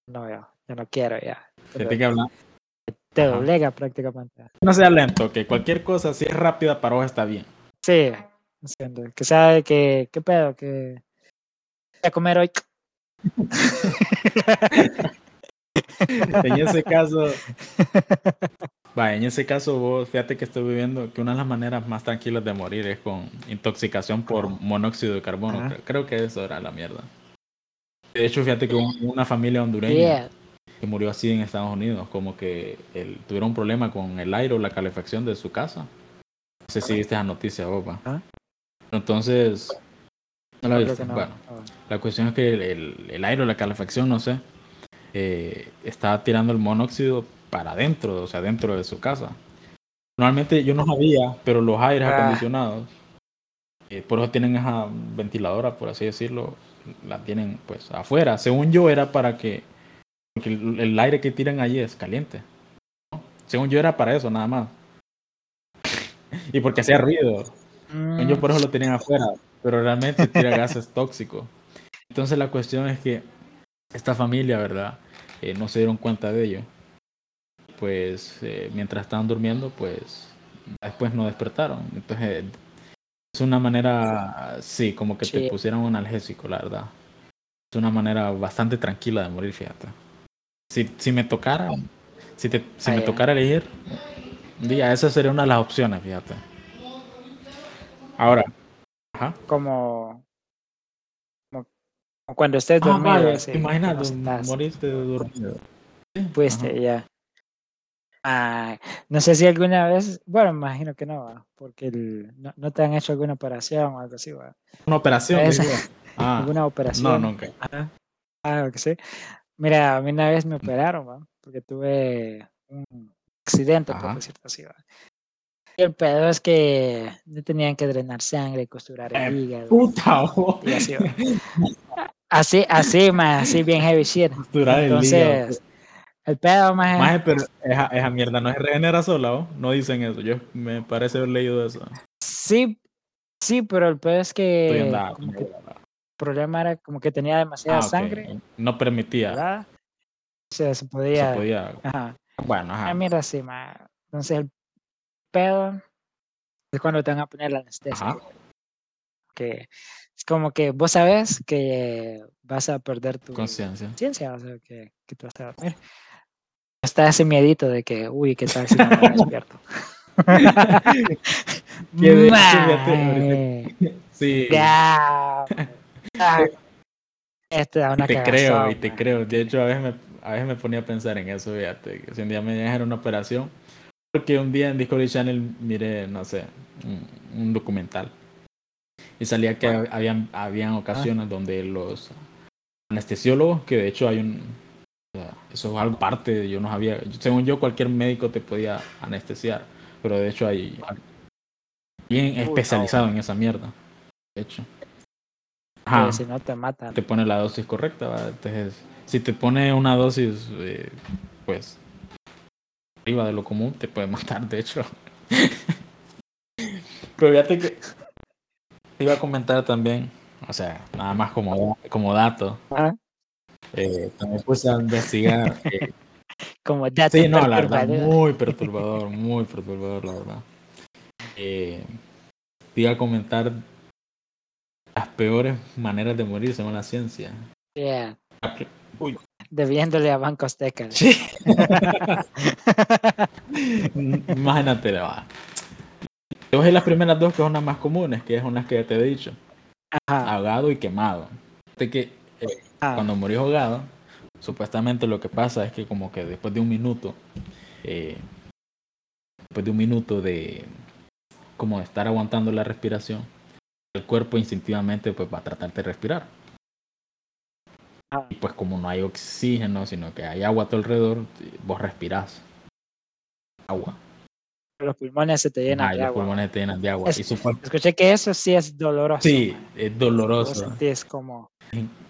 Speaker 3: no, ya, ya no quiero ya. Te
Speaker 2: Ajá.
Speaker 3: doblega prácticamente.
Speaker 2: no sea lento, que cualquier cosa, si es rápida para vos está bien.
Speaker 3: Sí, entiendo. Que sabe que, ¿qué pedo? Que voy a comer hoy.
Speaker 2: En ese caso, va, en ese caso vos, fíjate que estoy viviendo que una de las maneras más tranquilas de morir es con intoxicación por monóxido de carbono. Creo que eso era la mierda. De hecho, fíjate que un- una familia hondureña
Speaker 3: Yeah.
Speaker 2: que murió así en Estados Unidos, como que el- tuvieron un problema con el aire o la calefacción de su casa. No sé si viste esa noticia, va.
Speaker 3: Ah.
Speaker 2: Entonces, no la viste.
Speaker 3: no.
Speaker 2: Bueno,
Speaker 3: Ah,
Speaker 2: la cuestión es que el, el- el aire o la calefacción, no sé, eh, está tirando el monóxido para adentro, o sea, dentro de su casa. Normalmente yo no sabía, pero los aires
Speaker 3: Ah.
Speaker 2: acondicionados, eh, por eso tienen esa ventiladora, por así decirlo, la tienen pues afuera. Según yo era para que, porque el, el aire que tiran allí es caliente. ¿no? Según yo era para eso, nada más. y porque hacía ruido.
Speaker 3: Mm,
Speaker 2: Yo por eso lo tenían afuera, pero realmente tira gases tóxicos. Entonces la cuestión es que esta familia, ¿verdad? Eh, no se dieron cuenta de ello. Pues eh, mientras estaban durmiendo, pues después no despertaron. Entonces Es una manera, sí, como que te pusieran un analgésico, la verdad. Es una manera bastante tranquila de morir, fíjate. Si, si me tocara, si, te, si
Speaker 3: Ah,
Speaker 2: me
Speaker 3: ya.
Speaker 2: tocara elegir, día esa sería una de las opciones, fíjate. Ahora, ajá.
Speaker 3: como, cuando estés
Speaker 2: Ah,
Speaker 3: dormido.
Speaker 2: vale,
Speaker 3: así,
Speaker 2: te imaginas
Speaker 3: no
Speaker 2: morirte dormido.
Speaker 3: Fuiste, ya. Ah, no sé si alguna vez, bueno, imagino que no, ¿va? porque el- no, no te han hecho alguna operación o algo así, ¿va?
Speaker 2: Una operación, digo. Ah,
Speaker 3: alguna
Speaker 2: no,
Speaker 3: operación.
Speaker 2: nunca.
Speaker 3: Ajá. Ah, que sé. Mira, a mí una vez me operaron, ¿va? porque tuve un accidente, por
Speaker 2: Ajá.
Speaker 3: decirlo así. ¿va? Y el pedo es que me tenían que drenar sangre, costurar el
Speaker 2: Eh,
Speaker 3: hígado.
Speaker 2: Puta.
Speaker 3: Y así. Así, así, más, así bien heavy shit.
Speaker 2: Costurar el hígado.
Speaker 3: El pedo, más
Speaker 2: Maje, pero esa, esa mierda no es regenera sola, ¿o? No dicen eso. Yo me parece haber leído eso.
Speaker 3: Sí, sí, pero el pedo es
Speaker 2: Estoy
Speaker 3: que como que el problema era como que tenía demasiada
Speaker 2: Ah,
Speaker 3: sangre,
Speaker 2: No permitía.
Speaker 3: ¿verdad? O sea, se
Speaker 2: Se
Speaker 3: podía.
Speaker 2: podía.
Speaker 3: Ajá.
Speaker 2: Bueno,
Speaker 3: Ah,
Speaker 2: ajá.
Speaker 3: mira, sí, ma. Entonces el pedo es cuando te van a poner la anestesia.
Speaker 2: Ajá.
Speaker 3: Que es como que vos sabes que vas a perder tu
Speaker 2: Conciencia.
Speaker 3: conciencia, o sea, que, que te vas a dormir. Está ese miedito de que, uy, ¿qué tal si no me despierto?
Speaker 2: Qué. Sí.
Speaker 3: Ya. Ah, Esto da
Speaker 2: Y
Speaker 3: una
Speaker 2: te
Speaker 3: cagazón,
Speaker 2: creo, y te
Speaker 3: man.
Speaker 2: creo. De hecho, a veces me, a veces me ponía a pensar en eso, fíjate. Que si un día me iban a hacer una operación. Porque un día en Discovery Channel miré, no sé, un, un documental. Y salía que habían, habían ocasiones donde los anestesiólogos, que de hecho hay un... eso es algo parte, yo no sabía. Según yo, cualquier médico te podía anestesiar. Pero de hecho hay... Bien
Speaker 3: Uy, no.
Speaker 2: especializado en esa mierda. De hecho. Ajá
Speaker 3: si no te matan.
Speaker 2: te pone la dosis correcta. ¿va? Entonces, si te pone una dosis, eh, pues, arriba de lo común, te puede matar, de hecho. Pero fíjate que te iba a comentar también, o sea, nada más como, como dato.
Speaker 3: Ajá.
Speaker 2: Eh, también puse a investigar. eh,
Speaker 3: Como dato
Speaker 2: sí, no, la verdad, muy perturbador, muy perturbador, la verdad. Eh, te iba a comentar las peores maneras de morir según la ciencia.
Speaker 3: Yeah.
Speaker 2: Uy.
Speaker 3: Debiéndole a Banco Azteca.
Speaker 2: Sí. Imagínate, va. Decir las primeras dos que son las más comunes, que son las que te he dicho.
Speaker 3: Ajá.
Speaker 2: Ahogado y quemado. De que
Speaker 3: Ah,
Speaker 2: cuando morís ahogado, supuestamente lo que pasa es que como que después de un minuto, eh, después de un minuto de como de estar aguantando la respiración, el cuerpo instintivamente pues va a tratar de respirar.
Speaker 3: Ah.
Speaker 2: Y pues como no hay oxígeno, sino que hay agua a tu alrededor, vos respirás agua.
Speaker 3: Los pulmones se te llenan
Speaker 2: Ah,
Speaker 3: de
Speaker 2: los
Speaker 3: agua.
Speaker 2: pulmones te llenan de agua.
Speaker 3: Es-
Speaker 2: Y
Speaker 3: Escuché que eso sí es doloroso.
Speaker 2: Sí,
Speaker 3: man.
Speaker 2: es doloroso.
Speaker 3: sentís como...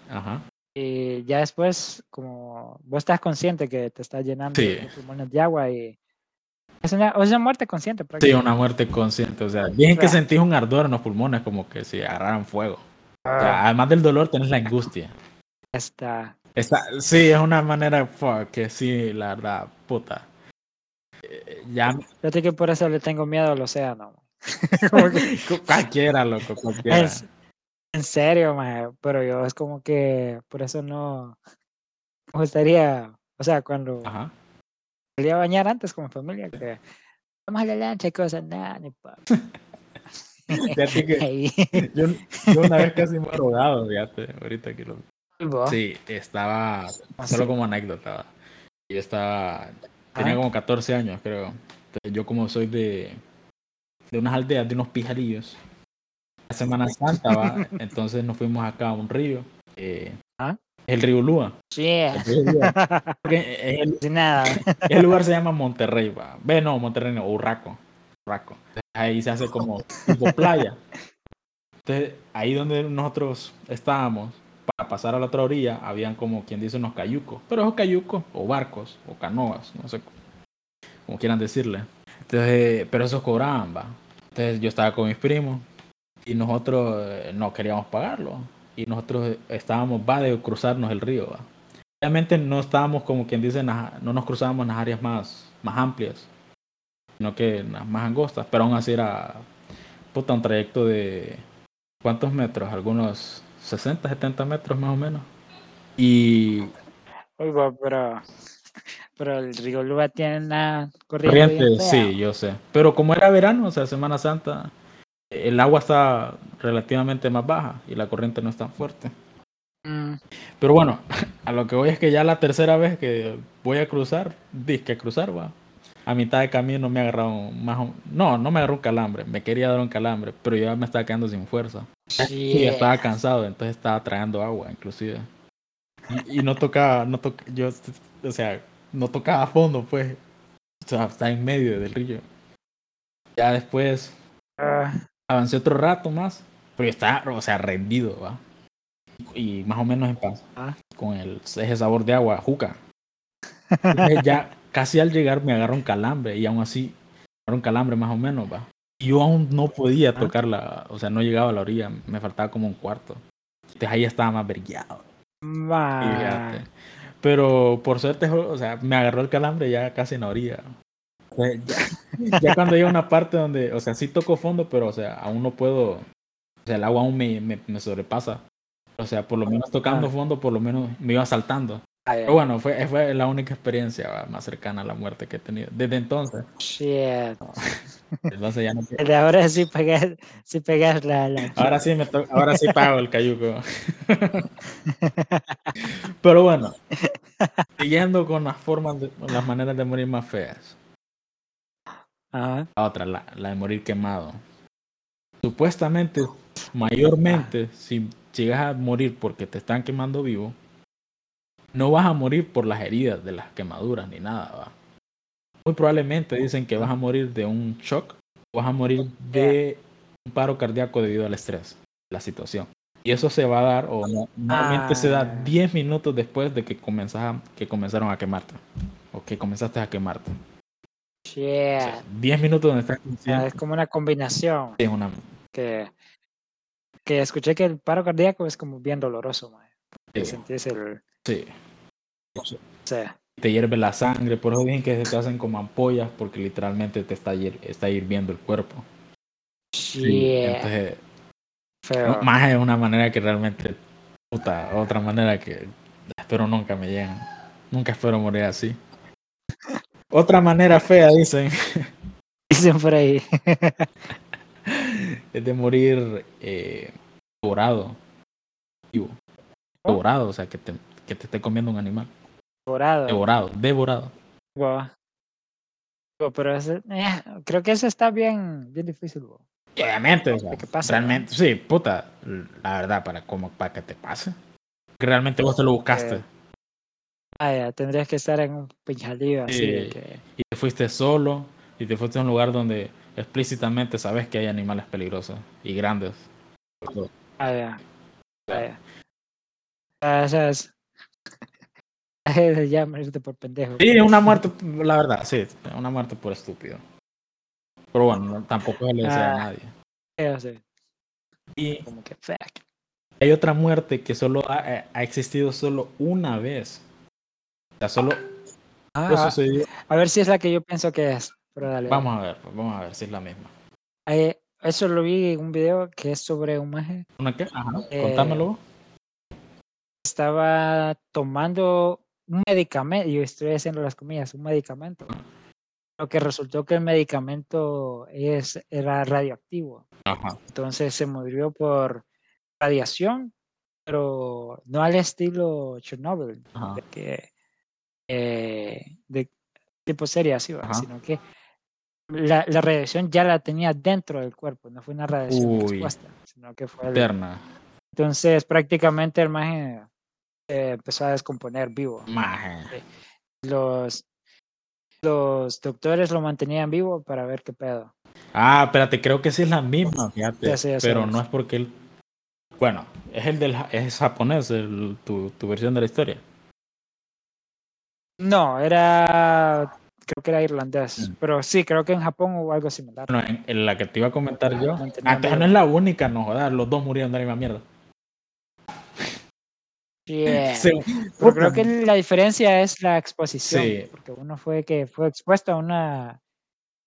Speaker 2: Ajá.
Speaker 3: Y ya después, como vos estás consciente que te estás llenando
Speaker 2: Sí.
Speaker 3: los pulmones de agua y... Es una, es una muerte consciente
Speaker 2: Sí, una muerte consciente. O sea, bien que
Speaker 3: Claro.
Speaker 2: sentís un ardor en los pulmones, como que si agarraran fuego. O
Speaker 3: Ah,
Speaker 2: sea, además del dolor, tenés la angustia.
Speaker 3: está...
Speaker 2: Está, sí, es una manera fuck, que sí, la verdad, puta. Eh, Ya
Speaker 3: Fíjate que por eso le tengo miedo al océano. que-
Speaker 2: cualquiera, loco, cualquiera.
Speaker 3: Es- en serio, maje, pero yo es como que por eso no me gustaría, o sea, cuando
Speaker 2: Ajá.
Speaker 3: salía a bañar antes con mi familia, que vamos a la lancha y cosas, nada, ni pa.
Speaker 2: Que yo, yo una vez casi me he drogado, fíjate, ahorita que lo... Sí, estaba,
Speaker 3: Ah,
Speaker 2: solo como anécdota, yo estaba, tenía
Speaker 3: Ah.
Speaker 2: como 14 años, creo. Entonces, yo como soy de, de unas aldeas, de unos pijarillos, la Semana Santa, ¿va? entonces nos fuimos acá a un río, eh,
Speaker 3: Ah.
Speaker 2: el río Lúa.
Speaker 3: Yeah.
Speaker 2: El río Lúa. Porque es el,
Speaker 3: Sin nada.
Speaker 2: el lugar se llama Monterrey, ¿va? Ve, no, Monterrey no, Urraco. Urraco. Ahí se hace como tipo playa. Entonces, ahí donde nosotros estábamos, para pasar a la otra orilla, habían como quien dice unos cayucos. Pero esos cayucos, o barcos, o canoas, no sé como quieran decirle. Entonces, pero esos cobraban, va. Entonces yo estaba con mis primos y nosotros eh, no queríamos pagarlo. Y nosotros estábamos, va, de cruzarnos el río, va. Obviamente no estábamos como quien dice, no nos cruzábamos en las áreas más, más amplias, sino que en las más angostas, pero aún así era puta, un trayecto de, ¿cuántos metros? Algunos 60, 70 metros más o menos. Y
Speaker 3: Oiga, pero, pero el río Luba tiene una corriente.
Speaker 2: corriente, sí, yo sé. Pero como era verano, o sea, Semana Santa, el agua está relativamente más baja y la corriente no es tan fuerte.
Speaker 3: Mm,
Speaker 2: Pero bueno, a lo que voy es que ya la tercera vez que voy a cruzar, disque cruzar, va. A mitad de camino me agarró más No, no me agarró un calambre, me quería dar un calambre, pero yo ya me estaba quedando sin fuerza. Y ya
Speaker 3: shit.
Speaker 2: estaba cansado, entonces estaba tragando agua, inclusive. Y, y no tocaba, no toc- yo, o sea, no tocaba a fondo, pues. O sea, está en medio del río. Ya después
Speaker 3: Ah,
Speaker 2: avancé otro rato más, pero yo estaba, o sea, rendido, va. Y más o menos en paz,
Speaker 3: Ah.
Speaker 2: con el, ese sabor de agua, juca. Entonces ya casi al llegar me agarró un calambre y aún así, un calambre más o menos, va. Y yo aún no podía
Speaker 3: Ah.
Speaker 2: tocar la, o sea, no llegaba a la orilla, me faltaba como un cuarto. Entonces ahí estaba más vergueado. Pero por suerte, o sea, me agarró el calambre ya casi en la orilla. Ya, ya cuando llega una parte donde, o sea, sí toco fondo, pero, o sea, aún no puedo, o sea, el agua aún me, me, me sobrepasa. O sea, por lo menos tocando
Speaker 3: Ah.
Speaker 2: fondo, por lo menos me iba saltando.
Speaker 3: Ay,
Speaker 2: Pero bueno, fue, fue la única experiencia va, más cercana a la muerte que he tenido. Desde entonces,
Speaker 3: shit.
Speaker 2: entonces ya no
Speaker 3: De ahora sí pegas, sí pegas la, la-
Speaker 2: Ahora sí, me to- ahora sí pago el cayuco. Pero bueno, siguiendo con las formas, de, con las maneras de morir más feas.
Speaker 3: Ajá.
Speaker 2: La otra, la, la de morir quemado. Supuestamente, mayormente, si llegas a morir porque te están quemando vivo, no vas a morir por las heridas de las quemaduras ni nada, va. Muy probablemente dicen que vas a morir de un shock, o vas a morir de un paro cardíaco debido al estrés, la situación. Y eso se va a dar, o no- normalmente se da
Speaker 3: Ah.
Speaker 2: 10 minutos después de que, comenzas- que comenzaron a quemarte, o que comenzaste a quemarte. O
Speaker 3: Shit.
Speaker 2: sea, 10 minutos donde estás consciente
Speaker 3: es como una combinación
Speaker 2: es una
Speaker 3: que, que escuché que el paro cardíaco es como bien doloroso. Porque
Speaker 2: Sí.
Speaker 3: sentís el.
Speaker 2: Sí.
Speaker 3: O sea,
Speaker 2: Te hierve la sangre, por eso dicen que se te hacen como ampollas porque literalmente te está, hier- está hirviendo el cuerpo.
Speaker 3: shit.
Speaker 2: Entonces,
Speaker 3: feo.
Speaker 2: más es una manera que realmente, puta, otra manera que espero nunca me lleguen. Nunca espero morir así. Otra manera fea, dicen,
Speaker 3: Dicen por ahí.
Speaker 2: es de morir eh, devorado. Vivo. Devorado, o sea, que te, que te esté comiendo un animal. Devorado, devorado.
Speaker 3: Guau. Guau, Pero ese, eh, creo que ese está bien, bien difícil.
Speaker 2: obviamente, o sea,
Speaker 3: ¿Qué pasa, no?
Speaker 2: realmente, sí, puta, la verdad, para como para que te pase. Realmente vos te lo buscaste
Speaker 3: Ah, ya, tendrías que estar en un pinjalío así de
Speaker 2: Sí.
Speaker 3: que.
Speaker 2: y te fuiste solo y te fuiste a un lugar donde explícitamente sabes que hay animales peligrosos y grandes.
Speaker 3: Ah, ya. Ah, ya. Ah, es ya morirte por pendejo.
Speaker 2: Sí, una muerte, la verdad, sí, una muerte por estúpido. Pero bueno, no- tampoco le desea a
Speaker 3: Ah.
Speaker 2: nadie.
Speaker 3: Feo, sí,
Speaker 2: Y
Speaker 3: como que fuck.
Speaker 2: hay otra muerte que solo ha, ha existido solo una vez. Sea, solo
Speaker 3: Ah, a ver si es la que yo pienso que es. Pero dale.
Speaker 2: Vamos a ver, pues, vamos a ver si es la misma.
Speaker 3: Eh, eso lo vi en un video que es sobre un maje
Speaker 2: ¿Una qué? Ajá,
Speaker 3: Eh,
Speaker 2: contámelo.
Speaker 3: estaba tomando un medicamento, yo estoy haciendo las comillas, un medicamento. Lo que resultó que el medicamento es, era radioactivo.
Speaker 2: Ajá.
Speaker 3: Entonces se murió por radiación, pero no al estilo Chernobyl,
Speaker 2: Ajá.
Speaker 3: que eh, de tipo serie así, sino que la, la radiación ya la tenía dentro del cuerpo, no fue una radiación
Speaker 2: Uy.
Speaker 3: expuesta, sino que fue el- entonces prácticamente el maje se empezó a descomponer vivo.
Speaker 2: Maje.
Speaker 3: Los los doctores lo mantenían vivo para ver qué pedo.
Speaker 2: Ah, espérate, creo que sí es la misma, fíjate.
Speaker 3: Ya sé, ya sé.
Speaker 2: pero no es porque él. Bueno, es el del es japonés, el- tu, tu versión de la historia.
Speaker 3: No, era creo que era irlandés,
Speaker 2: Mm.
Speaker 3: pero sí, creo que en Japón hubo algo similar.
Speaker 2: Bueno, en, en la que te iba a comentar yo.
Speaker 3: Mantenían
Speaker 2: Antes
Speaker 3: vivo.
Speaker 2: no es la única, no jodas, los dos murieron de la misma mierda.
Speaker 3: Yeah.
Speaker 2: Sí,
Speaker 3: Pero creo que la diferencia es la exposición,
Speaker 2: Sí.
Speaker 3: porque uno fue que fue expuesto a una,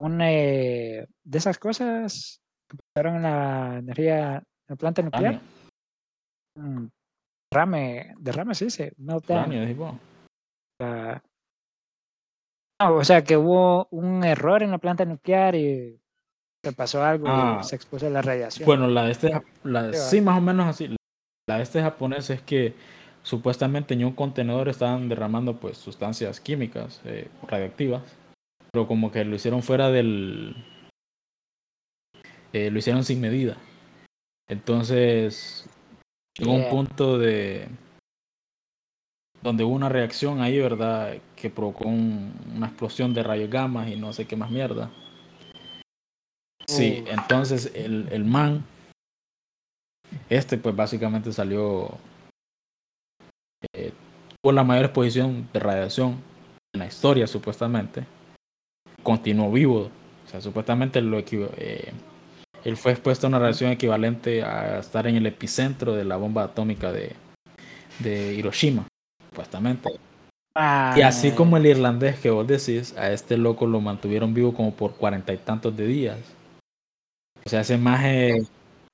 Speaker 3: una eh, de esas cosas Empezaron la energía, la planta nuclear. Mm, Derrame, derrame se dice, meltdown. Ah, no, o sea que hubo un error en la planta nuclear y se pasó algo
Speaker 2: Ah.
Speaker 3: y se expuso a la radiación.
Speaker 2: Bueno, la de este, jap- la,
Speaker 3: Sí,
Speaker 2: más o menos así. La de este japonés es que supuestamente en un contenedor estaban derramando pues sustancias químicas eh, radioactivas, pero como que lo hicieron fuera del, eh, lo hicieron sin medida. Entonces llegó un punto de donde hubo una reacción ahí, ¿verdad? Que provocó un- una explosión de rayos gamma y no sé qué más mierda. Sí, entonces el, el man, este pues básicamente salió eh, por la mayor exposición de radiación en la historia supuestamente. Continuó vivo, o sea, supuestamente lo eh, él fue expuesto a una radiación equivalente a estar en el epicentro de la bomba atómica de, de Hiroshima, supuestamente. Y así
Speaker 3: Ah,
Speaker 2: como el irlandés que vos decís, a este loco lo mantuvieron vivo como por cuarenta y tantos de días. O sea, ese maje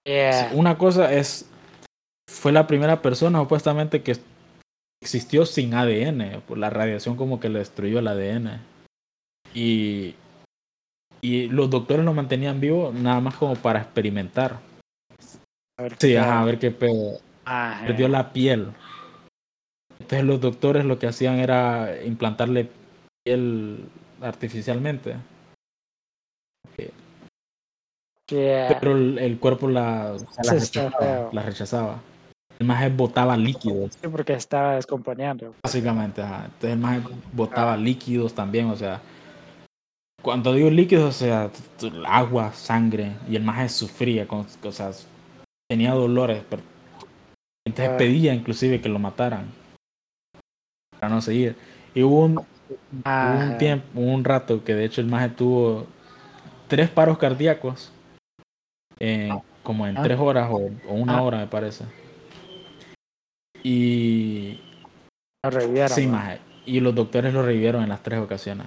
Speaker 3: yeah.
Speaker 2: una cosa es, fue la primera persona supuestamente que existió sin ADN, por la radiación como que le destruyó el ADN. Y, y los doctores lo mantenían vivo nada más como para experimentar.
Speaker 3: A ver
Speaker 2: Sí,
Speaker 3: qué
Speaker 2: ajá, a ver qué pedo.
Speaker 3: Ajá.
Speaker 2: Perdió la piel. Entonces los doctores lo que hacían era implantarle piel artificialmente.
Speaker 3: Yeah.
Speaker 2: Pero el, el cuerpo la, o sea, rechazaba, la rechazaba. El maje botaba líquidos.
Speaker 3: Sí, porque estaba descomponiendo.
Speaker 2: Básicamente, ajá. Entonces el maje botaba
Speaker 3: Ah.
Speaker 2: líquidos también, o sea. Cuando digo líquidos, o sea, agua, sangre, y el maje sufría con cosas, tenía dolores, pero- entonces
Speaker 3: Ah.
Speaker 2: pedía inclusive que lo mataran para no seguir. Y hubo un, hubo un
Speaker 3: Ajá.
Speaker 2: tiempo, un rato que de hecho el maje tuvo tres paros cardíacos en- como en
Speaker 3: Ah.
Speaker 2: tres horas o, o una
Speaker 3: Ah.
Speaker 2: hora me parece. Y
Speaker 3: Lo revivieron.
Speaker 2: Sí, maje. Y los doctores lo revivieron en las tres ocasiones.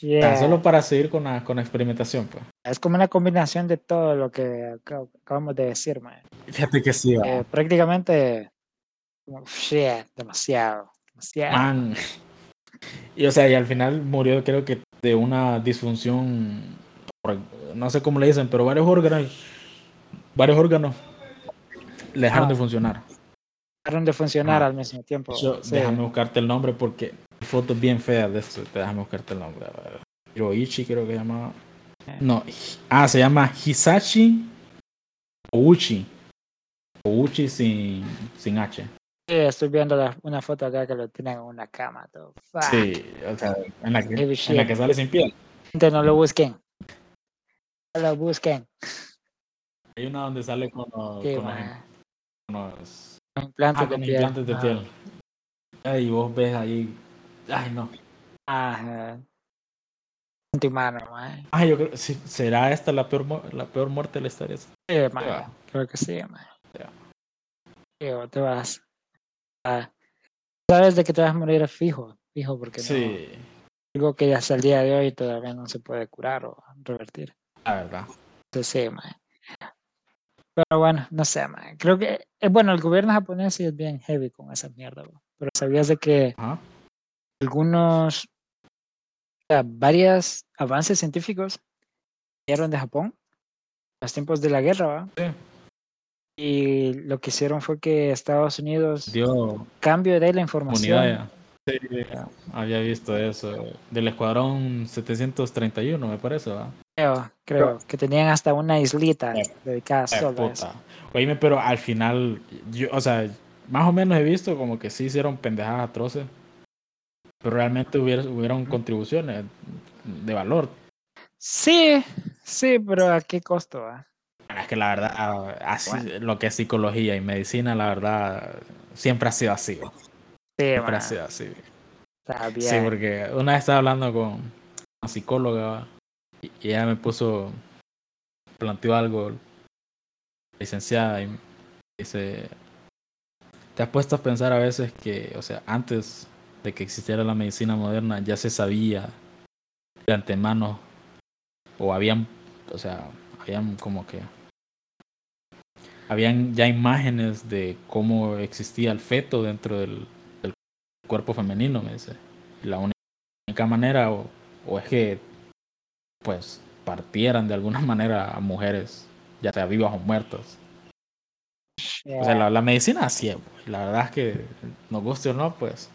Speaker 3: Yeah.
Speaker 2: solo para seguir con la, con la experimentación, pues.
Speaker 3: Es como una combinación de todo lo que acab- acabamos de decir, man.
Speaker 2: Fíjate que sí.
Speaker 3: Eh, prácticamente, como, shit, demasiado, demasiado.
Speaker 2: Man. Y o sea, y al final murió, creo que de una disfunción, no sé cómo le dicen, pero varios órganos, varios órganos le dejaron
Speaker 3: Ah.
Speaker 2: de funcionar.
Speaker 3: Dejaron de funcionar
Speaker 2: Ah.
Speaker 3: al mismo tiempo.
Speaker 2: Yo-
Speaker 3: sí.
Speaker 2: Déjame buscarte el nombre porque fotos bien feas de esto. Déjame buscarte el nombre. Hiroichi creo que se llamaba. No, ah, se llama Hisashi Ouchi. Ouchi sin, sin H.
Speaker 3: Sí, estoy viendo la- una foto acá que lo tienen en una cama. Todo.
Speaker 2: Sí, o sea, en la que, en la que sale sin piel.
Speaker 3: Gente, no lo busquen. No lo busquen.
Speaker 2: Hay una donde sale con los,
Speaker 3: Sí,
Speaker 2: con los- con los-
Speaker 3: Implantes
Speaker 2: ah,
Speaker 3: de
Speaker 2: con
Speaker 3: piel.
Speaker 2: implantes de
Speaker 3: Ajá.
Speaker 2: piel. Y vos ves ahí. Ay, no.
Speaker 3: Ajá. Antimano, man.
Speaker 2: Ah, yo creo. ¿Será esta la peor, la peor muerte de la historia?
Speaker 3: Sí, man. Creo que sí, man. Sí, te vas. Sabes de que te vas a morir fijo, fijo, porque no,
Speaker 2: Sí,
Speaker 3: algo que hasta el día de hoy todavía no se puede curar o revertir.
Speaker 2: la verdad.
Speaker 3: Entonces, sí, man. Pero bueno, no sé, man. Creo que, eh, bueno, el gobierno japonés sí es bien heavy con esa mierda, bro. pero sabías de que algunos, o sea, varios avances científicos vinieron de Japón en los tiempos de la guerra, ¿va?
Speaker 2: Sí.
Speaker 3: Y lo que hicieron fue que Estados Unidos,
Speaker 2: Dio
Speaker 3: cambio de la información,
Speaker 2: unidad. Sí, había visto eso. Del escuadrón 731, me parece, ¿va?
Speaker 3: creo, creo que tenían hasta una islita
Speaker 2: Eh,
Speaker 3: dedicada
Speaker 2: Eh,
Speaker 3: solo a eso.
Speaker 2: Oíme, pero al final, yo, o sea, más o menos he visto como que sí hicieron pendejadas atroces. Pero realmente hubiera, hubieron contribuciones de valor.
Speaker 3: Sí, sí, pero ¿a qué costo? va?
Speaker 2: Es que la verdad, ah, lo que es psicología y medicina, la verdad, siempre ha sido así. Siempre ha sido así.
Speaker 3: bien.
Speaker 2: Sí, porque una vez estaba hablando con una psicóloga y ella me puso, planteó algo, licenciada, y dice, ¿te has puesto a pensar a veces que, o sea, antes de que existiera la medicina moderna ya se sabía de antemano o habían o sea, habían como que habían ya imágenes de cómo existía el feto dentro del, del cuerpo femenino, me dice. La única manera o, o, es que pues partieran de alguna manera a mujeres, ya sea vivas o muertas. O sea, la, la medicina así es, la verdad es que nos guste o no, pues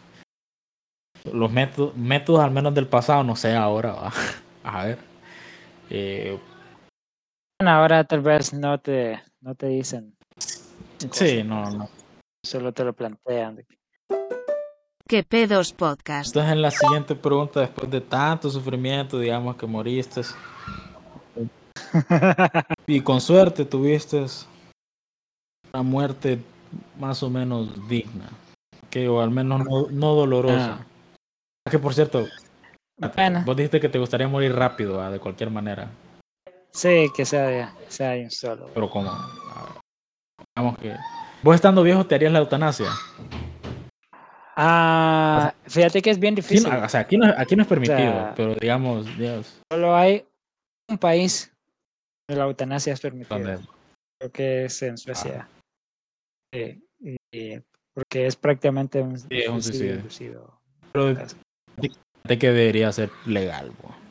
Speaker 2: los métodos, métodos al menos del pasado, no sé ahora, ¿va? a ver. Eh,
Speaker 3: ahora tal vez no te, no te dicen.
Speaker 2: Sí, no, no.
Speaker 3: Solo te lo plantean.
Speaker 1: ¿Qué pedos podcast?
Speaker 2: Entonces en la siguiente pregunta, después de tanto sufrimiento, digamos que moriste y con suerte tuviste una muerte más o menos digna, que o al menos no, no dolorosa. Ah. Que por cierto, bueno. vos dijiste que te gustaría morir rápido, ¿ah? de cualquier manera.
Speaker 3: Sí, que sea, sea un solo.
Speaker 2: Pero como, digamos que vos estando viejo te harías la eutanasia.
Speaker 3: Ah, fíjate que es bien difícil.
Speaker 2: Aquí no, o sea, aquí no, aquí no es permitido, o sea, pero digamos, Dios.
Speaker 3: Solo hay un país donde la eutanasia es permitida. ¿Dónde? Creo que es en Suecia. Ah. Sí, y, y, porque es prácticamente un,
Speaker 2: sí, es un suicidio. suicidio. Pero fíjate que debería ser legal. Bo.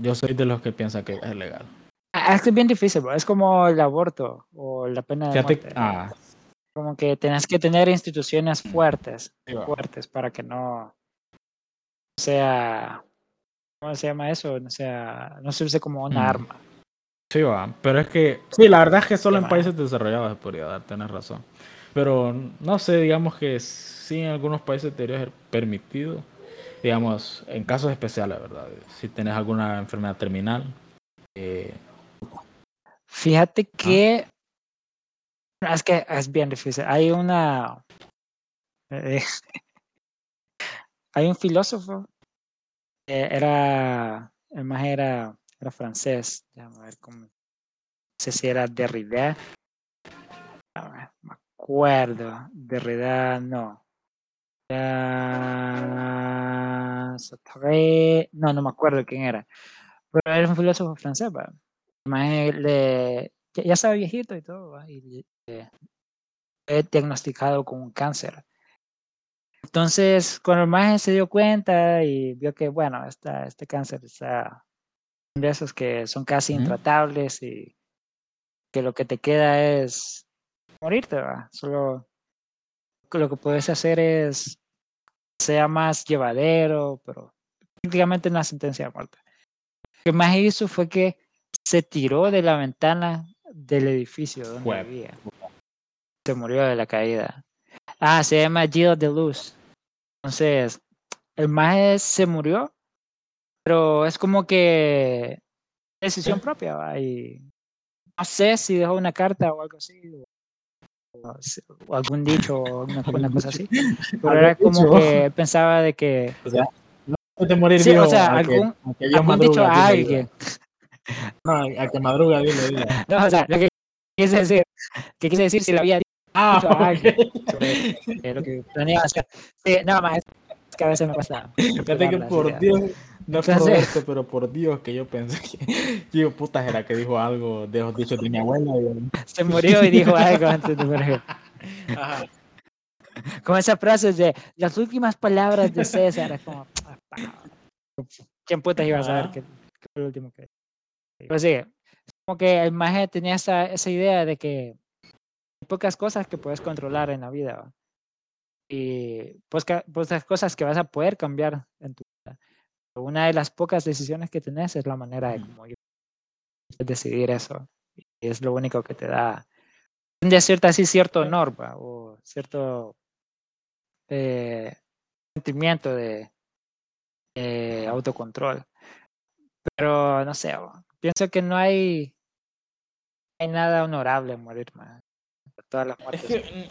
Speaker 2: Yo soy de los que piensan que es legal.
Speaker 3: Ah, es que es bien difícil, bro. es como el aborto o la pena de
Speaker 2: fíjate,
Speaker 3: muerte.
Speaker 2: Ah,
Speaker 3: como que tenés que tener instituciones fuertes, sí, fuertes para que no sea, ¿cómo se llama eso? No sea, no se use como una mm. arma.
Speaker 2: Sí, va, pero es que, sí, la verdad es que solo en países desarrollados se podría dar, tenés razón. Pero no sé, digamos que sí en algunos países debería ser permitido, digamos, en casos especiales, ¿verdad? Si tenés alguna enfermedad terminal. Eh...
Speaker 3: Fíjate que ¿Ah? Es que es bien difícil. Hay una. Eh, hay un filósofo. Eh, era. El más era, era francés. Déjame ver cómo. No sé si era Derrida. No me acuerdo. Derrida, no. Era... No, no me acuerdo quién era. Pero era un filósofo francés. ¿verdad? El más le, ya estaba viejito y todo. ¿verdad? Y fue diagnosticado con un cáncer. Entonces, cuando el maje se dio cuenta y vio que, bueno, esta, este cáncer está de esos que son casi intratables y que lo que te queda es morirte, ¿verdad? Solo lo que puedes hacer es sea más llevadero, pero prácticamente una sentencia de muerte. Lo que más hizo fue que se tiró de la ventana del edificio donde
Speaker 2: Web.
Speaker 3: vivía. Se murió de la caída. Ah, se llama Gilles de Luz. Entonces, el maje se murió, pero es como que decisión propia, ¿va? y no sé si dejó una carta o algo así, o, o algún dicho o alguna, una cosa así, pero era como que pensaba de que...
Speaker 2: O sea, no te morir
Speaker 3: sí,
Speaker 2: vivo,
Speaker 3: o sea, algún,
Speaker 2: Dios
Speaker 3: algún dicho
Speaker 2: madruga,
Speaker 3: a
Speaker 2: dile, dile.
Speaker 3: alguien.
Speaker 2: No, a que madruga, dile, dile.
Speaker 3: No, o sea, lo que quise decir, que quise decir si lo había dicho
Speaker 2: Ah,
Speaker 3: a alguien
Speaker 2: ok.
Speaker 3: sobre lo que planeaba hacer. Sí, nada más, es que a veces me pasa.
Speaker 2: Fíjate que por. Dios, no es por esto, pero por Dios que yo pensé que, digo, puta, era que dijo algo de los dichos de mi abuela.
Speaker 3: Se murió y dijo algo antes de morir.
Speaker 2: Ajá.
Speaker 3: Como esa frase de las últimas palabras de César. Es como, ah. ¿quién putas iba a saber que, que fue lo último que Pues sí, es como que el maje tenía esa, esa idea de que hay pocas cosas que puedes controlar en la vida. ¿va? Y pues, que- pocas cosas que vas a poder cambiar en tu vida. Pero una de las pocas decisiones que tenés es la manera de cómo decidir eso. Y es lo único que te da, de cierto así cierto honor ¿va? o cierto eh, sentimiento de eh, autocontrol. Pero no sé, ¿va? pienso que no hay, hay nada honorable en morir, man. Todas las
Speaker 2: Es
Speaker 3: muertes
Speaker 2: que,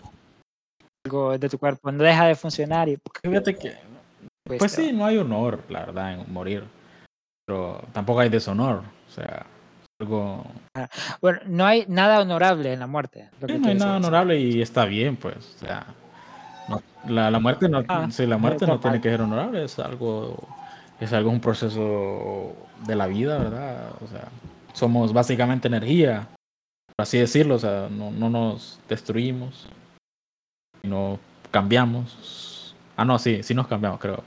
Speaker 3: algo de tu cuerpo no deja de funcionar y
Speaker 2: fíjate que,
Speaker 3: pues,
Speaker 2: pues sí, no hay honor, la verdad, en morir. Pero tampoco hay deshonor. O sea, algo.
Speaker 3: Bueno, no hay nada honorable en la muerte. lo
Speaker 2: Sí,
Speaker 3: que
Speaker 2: no hay nada honorable y está bien, pues. O sea, no- la, la muerte no,
Speaker 3: Ah,
Speaker 2: sí, la muerte no tiene que ser honorable, es algo, es algo, un proceso de la vida, ¿verdad? O sea, somos básicamente energía, por así decirlo, o sea, no, no nos destruimos, no cambiamos. Ah, no, sí, sí nos cambiamos, creo.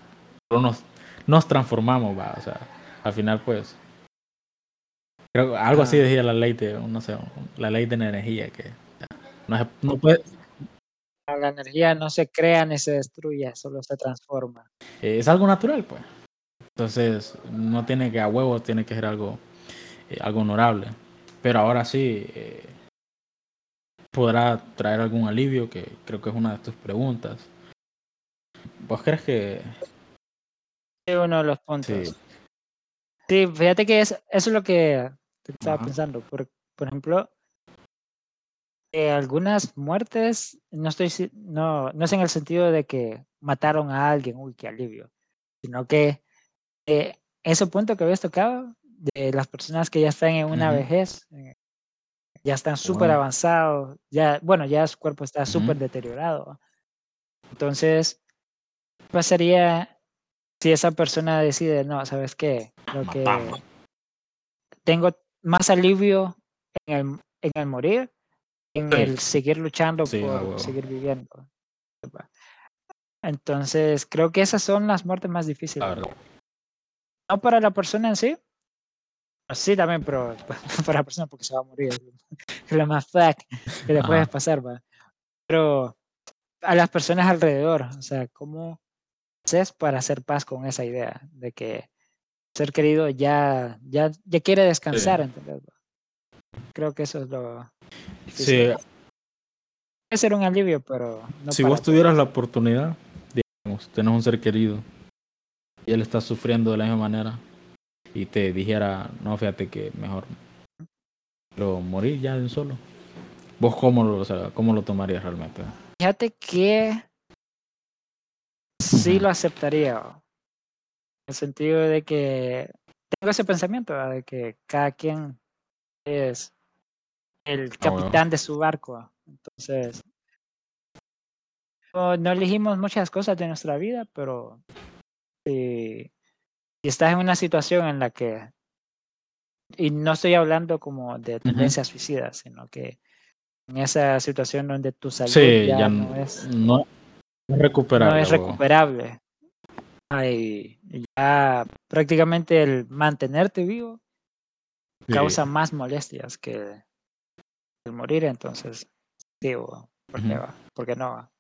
Speaker 2: Nos, nos transformamos, va, o sea, al final, pues. Creo algo así
Speaker 3: Ah.
Speaker 2: decía la ley de, no sé, la ley de la energía, que no, se- no puede,
Speaker 3: La energía no se crea ni se destruye, solo se transforma.
Speaker 2: eh, es algo natural, pues. Entonces, no tiene que a huevo, tiene que ser algo, eh, algo honorable. Pero ahora sí, eh, podrá traer algún alivio, que creo que es una de tus preguntas. ¿Vos crees que
Speaker 3: Es uno de los puntos.
Speaker 2: sí?
Speaker 3: Sí, fíjate que es, eso es lo que estaba
Speaker 2: Ajá.
Speaker 3: pensando. Por, por ejemplo, eh, algunas muertes, no estoy no, no es en el sentido de que mataron a alguien, uy, qué alivio, sino que eh, ese punto que habías tocado, de las personas que ya están en una vejez, eh, ya están súper avanzados, ya, bueno, ya su cuerpo está súper deteriorado. Entonces, ¿qué pasaría si esa persona decide, no, ¿sabes qué? Lo que tengo más alivio en el, en el morir, en
Speaker 2: Sí.
Speaker 3: el seguir luchando
Speaker 2: Sí,
Speaker 3: por
Speaker 2: huevo.
Speaker 3: seguir viviendo. Entonces, creo que esas son las muertes más difíciles.
Speaker 2: La verdad.
Speaker 3: No para la persona en sí, sí también, pero para la persona porque se va a morir. Es lo- más fuck que le puede
Speaker 2: Ajá.
Speaker 3: pasar, ¿va? Pero a las personas alrededor, o sea, ¿cómo haces para hacer paz con esa idea de que ser querido ya, ya, ya quiere descansar, ¿entendés? va? Creo que eso es lo
Speaker 2: Sí,
Speaker 3: difícil. Puede ser un alivio, pero no
Speaker 2: si vos tuvieras la oportunidad, digamos, tenés un ser querido y él está sufriendo de la misma manera y te dijera, no, fíjate que mejor lo morir ya de un solo. ¿Vos cómo lo, o sea, cómo lo tomarías realmente?
Speaker 3: Fíjate que sí lo aceptaría. En el sentido de que tengo ese pensamiento de que cada quien es el
Speaker 2: Ah, bueno.
Speaker 3: capitán de su barco. Entonces, no, no elegimos muchas cosas de nuestra vida, pero si, si estás en una situación en la que, y no estoy hablando como de tendencias suicidas, sino que en esa situación donde tu salud
Speaker 2: Sí,
Speaker 3: ya,
Speaker 2: ya
Speaker 3: no es
Speaker 2: no, no es recuperable.
Speaker 3: no es recuperable. Ay, ya prácticamente el mantenerte vivo
Speaker 2: Sí.
Speaker 3: causa más molestias que el morir, entonces, digo, ¿por qué va? ¿Por qué no va?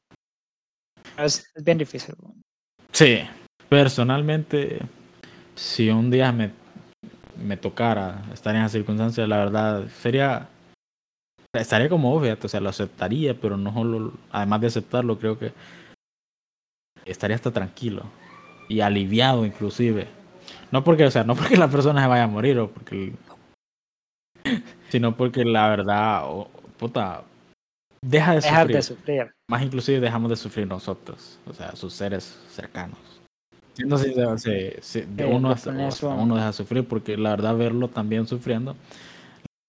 Speaker 3: Es, es bien difícil.
Speaker 2: Sí, personalmente, si un día me, me tocara estar en esa circunstancia, la verdad sería. Estaría como fíjate, o sea, lo aceptaría, pero no solo. Además de aceptarlo, creo que estaría hasta tranquilo y aliviado, inclusive. No porque, o sea, no porque la persona se vaya a morir o porque. sino porque la verdad, o- puta, deja de
Speaker 3: Dejar
Speaker 2: sufrir
Speaker 3: de sufrir.
Speaker 2: más inclusive dejamos de sufrir nosotros, o sea, sus seres cercanos. Sincero, se- se- de
Speaker 3: Eh,
Speaker 2: uno, hasta- uno deja de sufrir porque la verdad verlo también sufriendo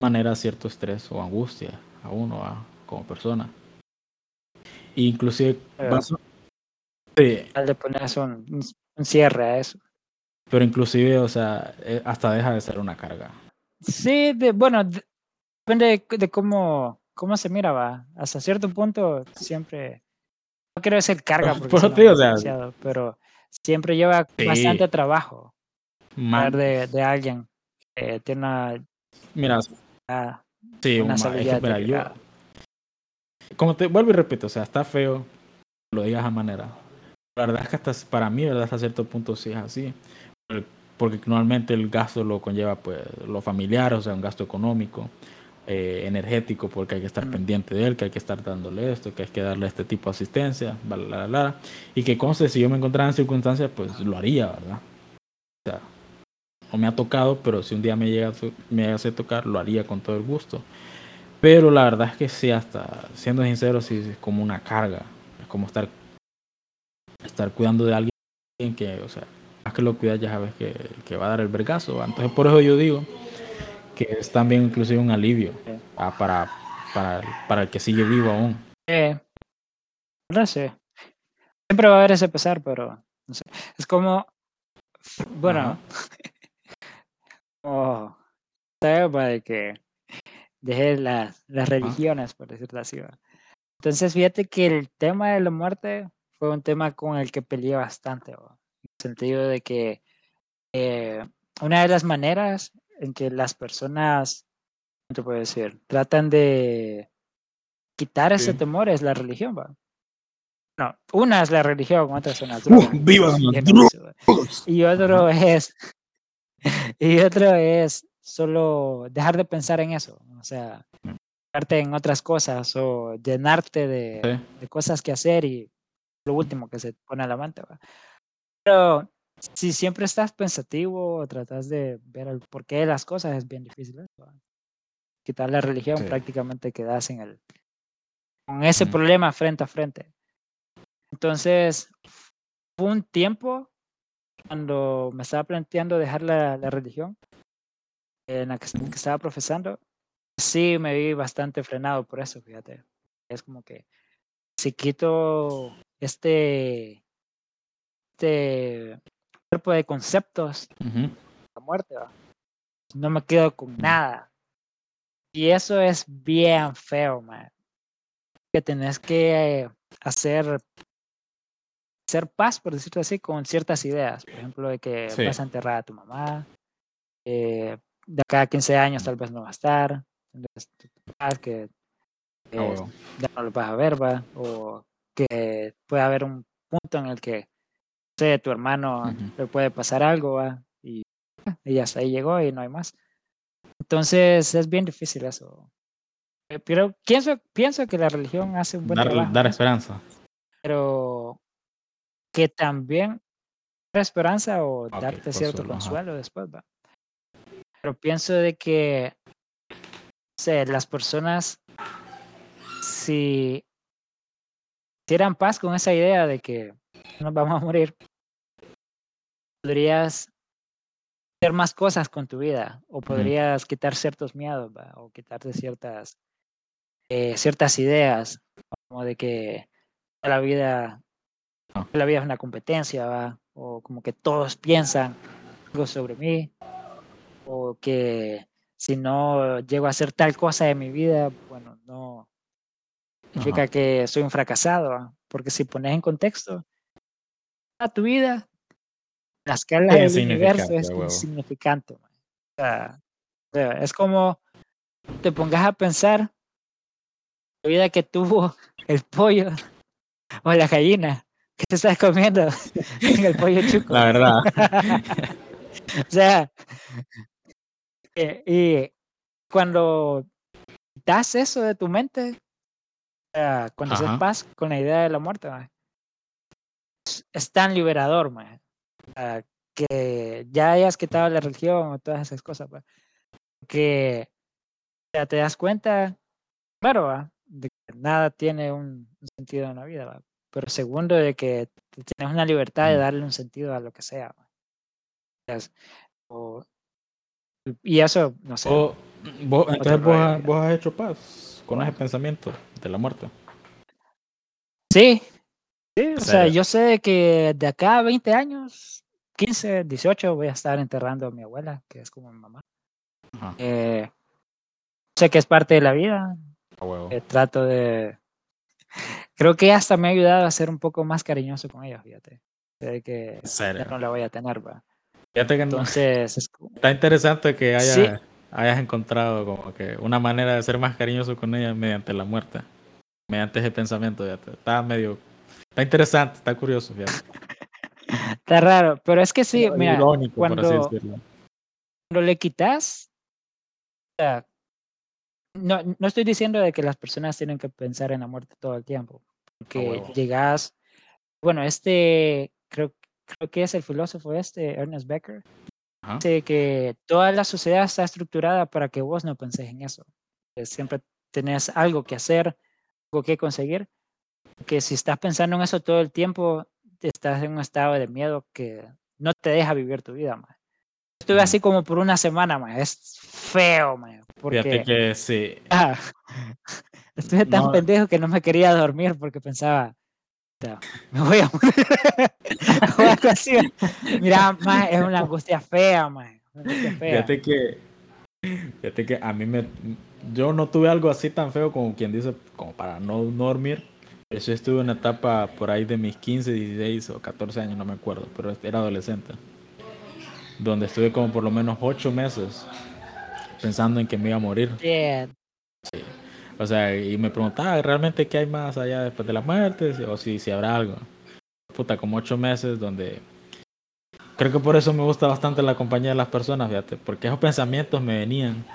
Speaker 2: manera cierto estrés o angustia a uno a- como persona. Inclusive,
Speaker 3: Eh.
Speaker 2: Sí,
Speaker 3: Le pones un, un- un cierre a eso.
Speaker 2: pero inclusive, o sea, eh, hasta deja de ser una carga.
Speaker 3: Sí, de, bueno, de- depende de, de cómo, cómo se mira, va. Hasta cierto punto siempre, no quiero decir carga porque
Speaker 2: Por o sea,
Speaker 3: pero siempre lleva
Speaker 2: Sí.
Speaker 3: bastante trabajo
Speaker 2: Man-
Speaker 3: de, de alguien que tiene una,
Speaker 2: mira,
Speaker 3: una-
Speaker 2: sí,
Speaker 3: una
Speaker 2: es que, mira, yo, como te vuelvo y repito, o sea, está feo lo digas a manera. La verdad es que hasta para mí, ¿verdad? Hasta cierto punto sí es así. Por- Porque normalmente el gasto lo conlleva pues lo familiar, o sea, un gasto económico, eh, energético, porque hay que estar
Speaker 3: Mm.
Speaker 2: pendiente de él, que hay que estar dándole esto, que hay que darle este tipo de asistencia, bla, bla, bla, y que conste, si yo me encontrara en circunstancias, pues lo haría, ¿verdad? O sea, no me ha tocado, pero si un día me llega, me llegase a tocar, lo haría con todo el gusto. Pero la verdad es que sí, hasta siendo sincero, sí es como una carga. Es como estar, estar cuidando de alguien que, o sea, más que lo cuidas ya sabes que, que va a dar el vergazo. Entonces por eso yo digo que es también inclusive un alivio
Speaker 3: Sí.
Speaker 2: ah, para, para, para el que sigue vivo aún.
Speaker 3: Eh, no sé. Siempre va a haber ese pesar, pero no sé. Es como, bueno, como ¿sabes? De que dejé las, las religiones, por decirlo así. Entonces, fíjate que el tema de la muerte fue un tema con el que peleé bastante, en el sentido de que eh, una de las maneras en que las personas, ¿cómo te puedo decir? Tratan de quitar ese temor es la religión, va. No, una es la religión, otras son las drogas.
Speaker 2: ¡Viva las
Speaker 3: bien eso, va. Y otro es, y otro es solo dejar de pensar en eso, o sea,
Speaker 2: Mm.
Speaker 3: en otras cosas o llenarte de,
Speaker 2: Sí.
Speaker 3: de cosas que hacer y lo último que se pone a la mente. ¿va? Pero si siempre estás pensativo o tratas de ver el porqué de las cosas, es bien difícil. ¿va? Quitar la religión
Speaker 2: Sí.
Speaker 3: prácticamente quedas en el, con ese
Speaker 2: Mm.
Speaker 3: problema frente a frente. Entonces, fue un tiempo cuando me estaba planteando dejar la, la religión en la que, que estaba profesando, sí me vi bastante frenado por eso, fíjate. Es como que si quito este, este cuerpo de conceptos la muerte, ¿va? no me quedo con nada. Y eso es bien feo, man. Que tenés que hacer, hacer paz, por decirlo así, con ciertas ideas. Por ejemplo, de que
Speaker 2: Sí.
Speaker 3: vas a enterrar a tu mamá, eh, de acá a 15 años tal vez no va a estar, entonces, que eh, ya no lo vas a ver, va, o que puede haber un punto en el que, no sé, tu hermano
Speaker 2: Ujú.
Speaker 3: le puede pasar algo, va, y, y hasta ahí llegó y no hay más. Entonces es bien difícil eso. Eh, Pero pienso, pienso que la religión hace un buen
Speaker 2: Dar,
Speaker 3: trabajo,
Speaker 2: dar esperanza.
Speaker 3: pero que también dar esperanza o
Speaker 2: Ok,
Speaker 3: darte cierto
Speaker 2: consuelo, ajá.
Speaker 3: después, va. Pero pienso de que, no sé, las personas, si hicieran paz con esa idea de que nos vamos a morir, podrías hacer más cosas con tu vida o podrías quitar ciertos miedos ¿va? o quitarte ciertas, eh, ciertas ideas, como de que la vida,
Speaker 2: Ah.
Speaker 3: la vida es una competencia, ¿va? o como que todos piensan algo sobre mí, o que si no llego a hacer tal cosa de mi vida, bueno, no significa
Speaker 2: Ajá.
Speaker 3: que soy un fracasado, porque si pones en contexto a tu vida, la escala
Speaker 2: Es
Speaker 3: del universo es
Speaker 2: huevo.
Speaker 3: insignificante. man. O sea, o sea, es como te pongas a pensar la vida que tuvo el pollo o la gallina que te estás comiendo en el pollo chuco.
Speaker 2: La verdad.
Speaker 3: o sea, eh, y cuando das eso de tu mente, o haces
Speaker 2: Ajá.
Speaker 3: paz con la idea de la muerte, man, es, tan liberador, man, o que ya hayas quitado la religión o todas esas cosas, man, que o sea, te das cuenta, claro, de que nada tiene un, un sentido en la vida, pero segundo, de que tienes una libertad de
Speaker 2: Mm.
Speaker 3: darle un sentido a lo que sea. o- y eso, no sé.
Speaker 2: Vos- entonces vos,
Speaker 3: ya.
Speaker 2: vos has hecho paz con ese pensamiento de la muerte.
Speaker 3: Sí, sí, o sea, yo sé que de acá a 20 años, 15, 18, voy a estar enterrando a mi abuela, que es como mi mamá. Eh, sé que es parte de la vida,
Speaker 2: A huevo.
Speaker 3: eh, trato de... Creo que hasta me ha ayudado a ser un poco más cariñoso con ella, fíjate. Sé que
Speaker 2: En
Speaker 3: ya no la voy a tener, va.
Speaker 2: Fíjate que no-
Speaker 3: Entonces, es como-
Speaker 2: está interesante que
Speaker 3: Sí.
Speaker 2: Hayas, encontrado como que una manera de ser más cariñoso con ella mediante la muerte. Mediante ese pensamiento. fíjate. Está medio. Está interesante, está curioso. Fíjate.
Speaker 3: está raro, pero es que sí, mira,
Speaker 2: Irónico, por así
Speaker 3: cuando,
Speaker 2: decirlo.
Speaker 3: cuando le quitas, no, no estoy diciendo de que las personas tienen que pensar en la muerte todo el tiempo, porque
Speaker 2: huevo.
Speaker 3: llegas, bueno, este, creo, creo que es el filósofo este, Ernest Becker,
Speaker 2: Ajá.
Speaker 3: que toda la sociedad está estructurada para que vos no penses en eso. que siempre tenés algo que hacer, algo que conseguir, que si estás pensando en eso todo el tiempo, estás en un estado de miedo que no te deja vivir tu vida, man. Estuve así como por una semana, man. Es feo.
Speaker 2: Fíjate
Speaker 3: Porque
Speaker 2: que sí.
Speaker 3: ah, estuve tan
Speaker 2: No.
Speaker 3: pendejo que no me quería dormir porque pensaba, "Puta, me voy a morir. así. Mira, man, es una angustia fea, man. Angustia fea.
Speaker 2: Fíjate que Fíjate que a mí me. Yo no tuve algo así tan feo como quien dice, como para no, no dormir. Yo estuve en una etapa por ahí de mis 15, 16 o 14 años, no me acuerdo, pero era adolescente. Donde estuve como por lo menos 8 meses pensando en que me iba a morir.
Speaker 3: Shit.
Speaker 2: O sea, y me preguntaba realmente qué hay más allá después de la muerte o si, si habrá algo. Puta, como 8 meses donde Creo que por eso me gusta bastante la compañía de las personas, fíjate, porque esos pensamientos me venían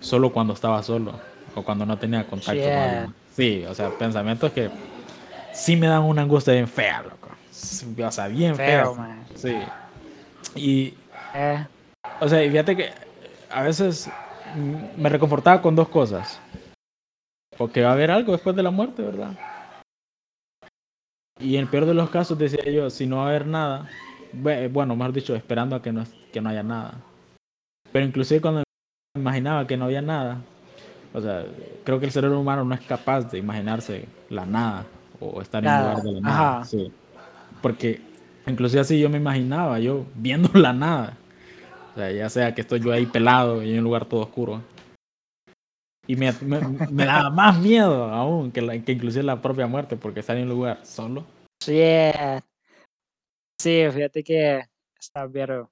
Speaker 2: solo cuando estaba solo o cuando no tenía contacto con
Speaker 3: Yeah.
Speaker 2: alguien. Sí, o sea, pensamientos que sí me dan una angustia bien fea, loco. O sea, bien fea.
Speaker 3: Feo, man.
Speaker 2: Sí. Y,
Speaker 3: Eh,
Speaker 2: o sea, fíjate que a veces me reconfortaba con dos cosas. Porque va a haber algo después de la muerte, ¿verdad? Y en el peor de los casos decía yo, si no va a haber nada, bue- bueno, mejor dicho, esperando a que no, que no haya nada. Pero inclusive cuando me imaginaba que no había nada, o sea, creo que el cerebro humano no es capaz de imaginarse la nada o estar en
Speaker 3: Nada,
Speaker 2: lugar de la nada.
Speaker 3: ajá.
Speaker 2: Sí. Porque inclusive así yo me imaginaba, yo viendo la nada. O sea, ya sea que estoy yo ahí pelado y en un lugar todo oscuro. Y me, me, me daba más miedo aún que, la, que inclusive la propia muerte, porque estar en un lugar solo.
Speaker 3: shit. Sí, fíjate que está bien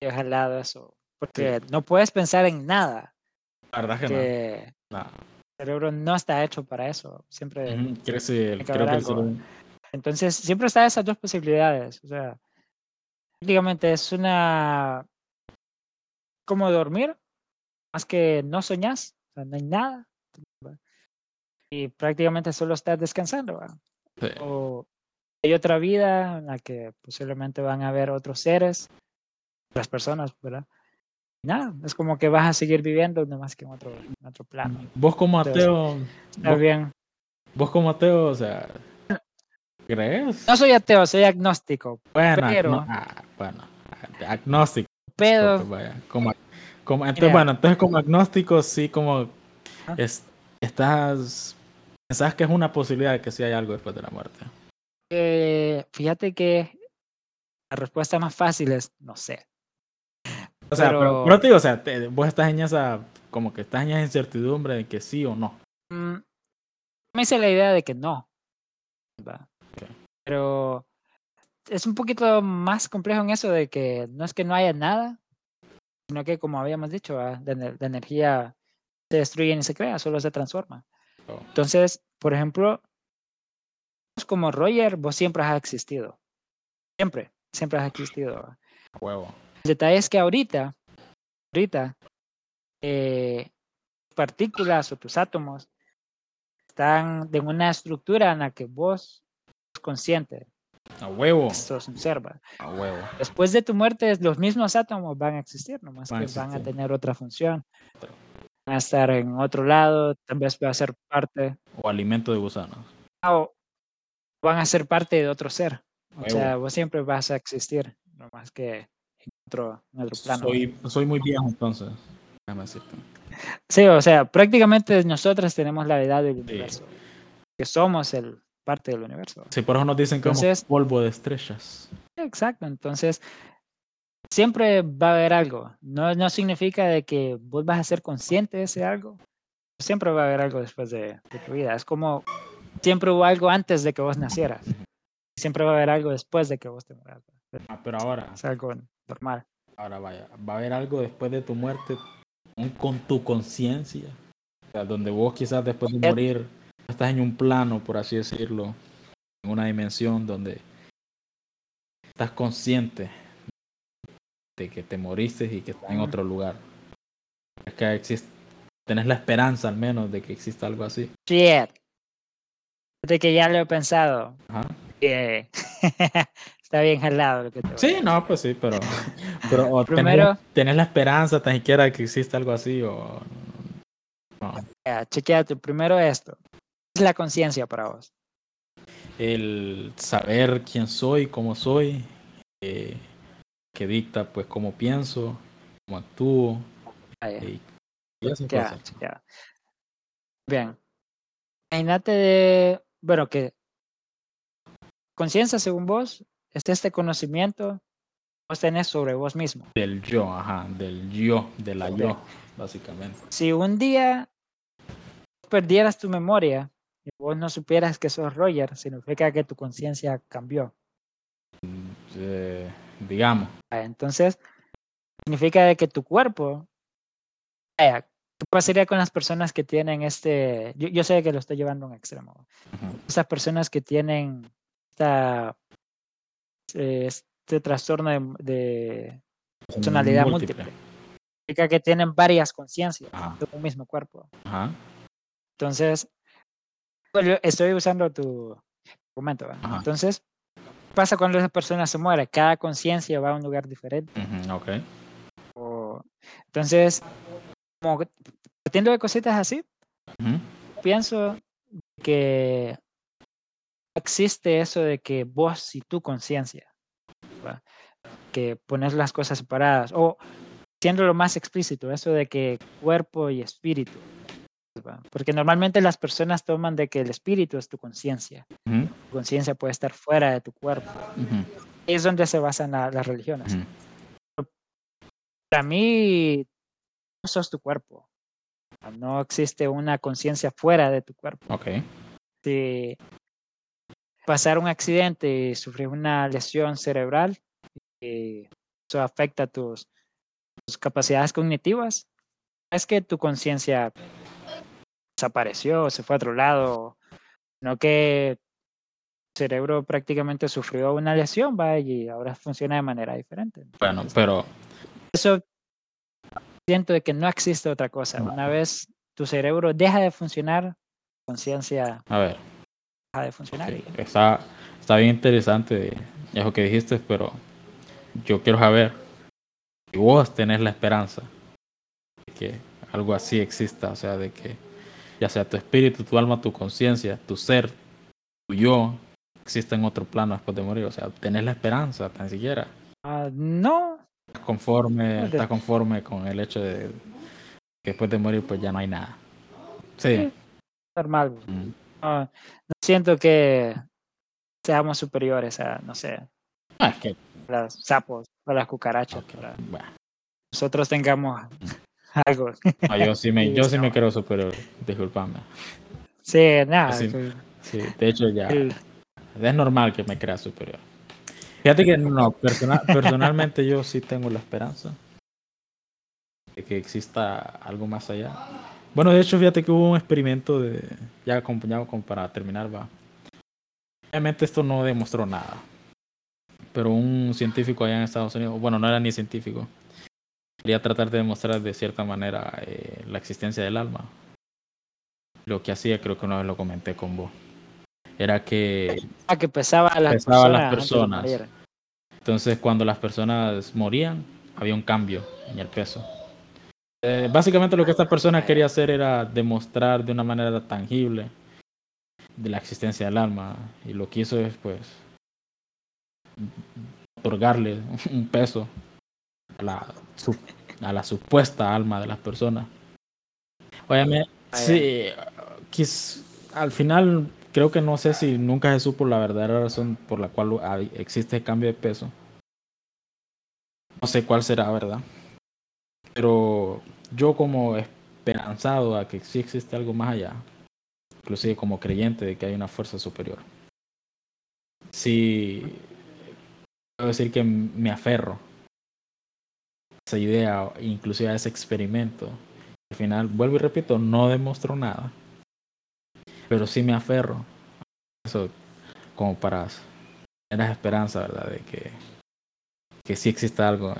Speaker 3: bien jalado eso. Porque no puedes pensar en nada.
Speaker 2: La verdad que
Speaker 3: Que
Speaker 2: no. no.
Speaker 3: el cerebro no está hecho para eso. Siempre.
Speaker 2: Creo sí, el-
Speaker 3: que
Speaker 2: creo que
Speaker 3: Entonces, siempre está esas dos posibilidades. O sea, prácticamente es una. como dormir, más que no soñás, o sea, no hay nada. Y prácticamente solo estás descansando. O hay otra vida en la que posiblemente van a haber otros seres, otras personas, ¿verdad? Y nada, es como que vas a seguir viviendo, nomás que en otro, en otro plano.
Speaker 2: Vos como ateo,
Speaker 3: Está
Speaker 2: vos,
Speaker 3: bien.
Speaker 2: vos como ateo, o sea, ¿crees?
Speaker 3: No soy ateo, soy agnóstico,
Speaker 2: Bueno,
Speaker 3: pero-
Speaker 2: ah, bueno, agnóstico,
Speaker 3: pero
Speaker 2: pues, vaya, como, como, entonces, bueno, entonces como agnóstico sí como
Speaker 3: Ah.
Speaker 2: es- estás, pensás que es una posibilidad de que sí hay algo después de la muerte.
Speaker 3: eh, fíjate que la respuesta más fácil es no sé.
Speaker 2: O sea, pero,
Speaker 3: Pero-
Speaker 2: pero te digo, o sea, te- vos estás en esa, como que estás en esa incertidumbre de que sí o no.
Speaker 3: Mm, me hice la idea de que no. ¿va?
Speaker 2: Ok.
Speaker 3: Pero es un poquito más complejo en eso de que no es que no haya nada, sino que como habíamos dicho, la, ener- la energía se destruye ni se crea, solo se transforma.
Speaker 2: Oh.
Speaker 3: Entonces, por ejemplo, como Roger, vos siempre has existido. Siempre, siempre has existido. El detalle es que ahorita, ahorita, eh, partículas o tus átomos están en una estructura en la que vos sos consciente,
Speaker 2: A huevo.
Speaker 3: sos un ser. ¿va?
Speaker 2: A huevo.
Speaker 3: Después de tu muerte, los mismos átomos van a existir, nomás
Speaker 2: Van
Speaker 3: que van a tener otra función. Van a estar en otro lado, tal vez va a ser parte,
Speaker 2: O alimento de gusanos.
Speaker 3: o van a ser parte de otro ser. O sea, vos siempre vas a existir, nomás que en otro, en otro plano.
Speaker 2: Soy, soy muy viejo entonces.
Speaker 3: Sí, o sea, prácticamente nosotros tenemos la edad del universo, que somos el parte del universo.
Speaker 2: Sí, por eso nos dicen que somos
Speaker 3: Entonces-
Speaker 2: polvo de estrellas.
Speaker 3: Exacto, entonces siempre va a haber algo. No, no significa de que vos vas a ser consciente de ese algo. Siempre va a haber algo después de, de tu vida. Es como siempre hubo algo antes de que vos nacieras. Siempre va a haber algo después de que vos te mueras.
Speaker 2: Ah, pero ahora,
Speaker 3: Es algo normal.
Speaker 2: ahora vaya, va a haber algo después de tu muerte con tu conciencia. O sea, donde vos quizás después de morir estás en un plano, por así decirlo, en una dimensión donde estás consciente de que te moriste y que estás en otro lugar. Es que existe, tenés la esperanza al menos de que exista algo así.
Speaker 3: Shit. De que ya lo he pensado.
Speaker 2: Ajá.
Speaker 3: Eh, Está bien jalado lo que te
Speaker 2: Sí, no, pues sí, pero, pero o
Speaker 3: Primero-
Speaker 2: tenés la esperanza tan siquiera de que exista algo así o no.
Speaker 3: Ya, chequeate primero esto. ¿Qué es la conciencia para vos?
Speaker 2: el saber quién soy, cómo soy, eh, que dicta pues cómo pienso, cómo actúo
Speaker 3: Vaya.
Speaker 2: y, y
Speaker 3: Chequea,
Speaker 2: cosas.
Speaker 3: chequea. Bien. Imagínate de, bueno, que conciencia según vos es este conocimiento que vos tenés sobre vos mismo.
Speaker 2: Del yo, ajá, del yo, de la yo. Básicamente.
Speaker 3: Si un día perdieras tu memoria y vos no supieras que sos Roger, significa que tu conciencia cambió.
Speaker 2: Eh, digamos.
Speaker 3: Ah, Entonces, significa que tu cuerpo, vaya, ¿qué pasaría con las personas que tienen este, yo, yo sé que lo estoy llevando a un extremo,
Speaker 2: Ujú.
Speaker 3: esas personas que tienen esta, eh, este trastorno de, de personalidad múltiple. significa que tienen varias conciencias de un mismo cuerpo.
Speaker 2: ajá,
Speaker 3: Entonces, estoy usando tu argumento.
Speaker 2: Ajá.
Speaker 3: Entonces, ¿qué pasa cuando esa persona se muere? Cada conciencia va a un lugar diferente.
Speaker 2: ujú, ok.
Speaker 3: o- Entonces, como partiendo de cositas así,
Speaker 2: ujú,
Speaker 3: pienso que existe eso de que vos y tu conciencia, que pones las cosas separadas, o siendo lo más explícito, eso de que cuerpo y espíritu. Porque normalmente las personas toman de que el espíritu es tu conciencia, tu conciencia puede estar fuera de tu cuerpo. Es donde se basan la- las religiones. Para mí, no sos tu cuerpo. No existe una conciencia fuera de tu cuerpo.
Speaker 2: Ok.
Speaker 3: Si pasar un accidente y sufrir una lesión cerebral, y eso afecta tus, tus capacidades cognitivas, es que tu conciencia desapareció, se fue a otro lado, no que tu cerebro prácticamente sufrió una lesión, va, y ahora funciona de manera diferente.
Speaker 2: Bueno, pero
Speaker 3: eso siento de que no existe otra cosa. Una vez tu cerebro deja de funcionar, conciencia
Speaker 2: a ver.
Speaker 3: deja de funcionar. y-
Speaker 2: Está, está bien interesante eso que dijiste, pero yo quiero saber si vos tenés la esperanza de que algo así exista, o sea, de que ya sea tu espíritu, tu alma, tu conciencia, tu ser, tu yo, exista en otro plano después de morir, o sea, tenés la esperanza tan siquiera.
Speaker 3: Ah, no,
Speaker 2: ¿Estás conforme, estás conforme con el hecho de que después de morir pues ya no hay nada. Sí.
Speaker 3: Sí. normal.
Speaker 2: Mm.
Speaker 3: No, no siento que seamos superiores a, no sé,
Speaker 2: Ah, es que,
Speaker 3: a los sapos, a las cucarachas.
Speaker 2: bueno.
Speaker 3: nosotros tengamos algo.
Speaker 2: No, yo sí me, yo sí me creo superior, disculpame.
Speaker 3: Sí, nada.
Speaker 2: Sí. de hecho ya es normal que me crea superior. Fíjate que no, persona- personalmente yo sí tengo la esperanza de que exista algo más allá. Bueno, de hecho, fíjate que hubo un experimento de, ya acompañado como para terminar, va. Obviamente esto no demostró nada, pero un científico allá en Estados Unidos, bueno, no era ni científico, quería tratar de demostrar de cierta manera eh, la existencia del alma. Lo que hacía, creo que una vez lo comenté con vos, era que
Speaker 3: ah, que pesaba a las
Speaker 2: Pesaba a las
Speaker 3: personas. antes de.
Speaker 2: Entonces, cuando las personas morían, había un cambio en el peso. Eh, básicamente lo que esta persona quería hacer era demostrar de una manera tangible de la existencia del alma. Y lo que hizo es, pues, otorgarle un peso a la, su- a la supuesta alma de las personas. Obviamente, sí, quis- al final creo que no sé si nunca se supo la verdadera razón por la cual hay- existe el cambio de peso. No sé cuál será, ¿verdad? Pero yo como esperanzado a que sí existe algo más allá, inclusive como creyente de que hay una fuerza superior, sí puedo decir que me aferro esa idea, inclusive a ese experimento. Al final, vuelvo y repito, no demostró nada, pero sí me aferro eso como para tener esperanza, ¿verdad? De que, que sí existe algo.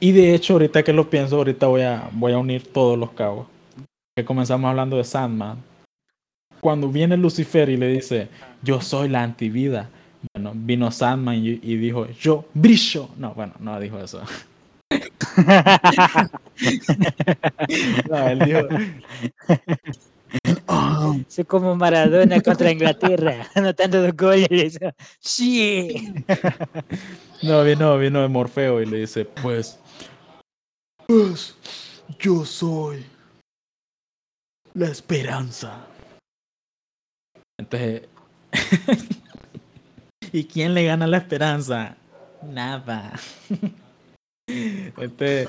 Speaker 2: Y de hecho, ahorita que lo pienso, ahorita voy a, voy a unir todos los cabos. Que comenzamos hablando de Sandman. Cuando viene Lucifer y le dice, yo soy la antivida. Bueno, vino Sandman y, y dijo, yo brillo. No, bueno, no dijo eso. No, él dijo,
Speaker 3: Soy como Maradona contra Inglaterra, anotando dos goles. y dice, Sí.
Speaker 2: No, vino, vino de Morfeo y le dice, pues, pues, yo soy la esperanza. Entonces, ¿y quién le gana la esperanza? Nada. Este,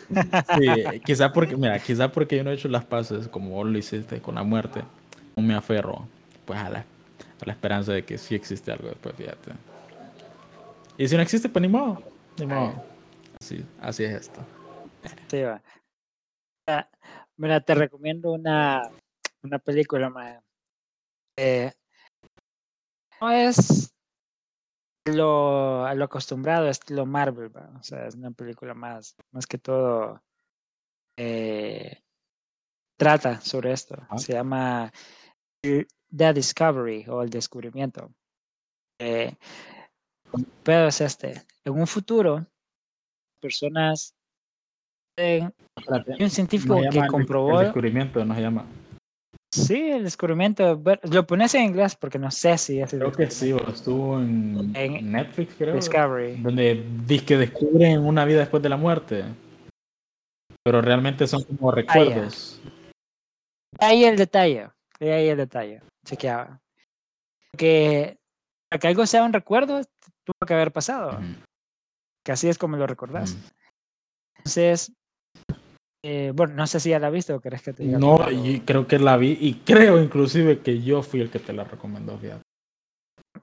Speaker 2: sí, quizá porque, mira, quizá porque yo no he hecho las paces como vos lo hiciste con la muerte, no me aferro pues a la, a la esperanza de que sí existe algo después, fíjate. Y si no existe, pues ni modo, ni modo. Así, así es esto.
Speaker 3: Sí, va. Ah, Mira, te recomiendo una, una película, ma. Eh, no es lo, a lo acostumbrado, es lo Marvel, va. O sea, es una película más, más que todo eh, trata sobre esto. Se llama el- The Discovery o El Descubrimiento. Eh, pero es este. En un futuro, personas
Speaker 2: Espérate,
Speaker 3: hay un científico que comprobó.
Speaker 2: El descubrimiento no se llama.
Speaker 3: Sí, el descubrimiento. Lo pones en inglés porque no sé si es el
Speaker 2: Creo que sí, estuvo en,
Speaker 3: En-
Speaker 2: Netflix, creo.
Speaker 3: Discovery.
Speaker 2: Donde dice que descubren una vida después de la muerte. Pero realmente son como
Speaker 3: Ah,
Speaker 2: recuerdos.
Speaker 3: Ahí el detalle. Ahí el detalle. Chequeaba. Que para que algo sea un recuerdo, tuvo que haber pasado.
Speaker 2: Ujú,
Speaker 3: Que así es como lo recordás.
Speaker 2: ujú.
Speaker 3: Entonces, eh, bueno, no sé si ya la viste o querés que te diga.
Speaker 2: No, y creo que la vi y creo inclusive que yo fui el que te la recomendó, fíjate.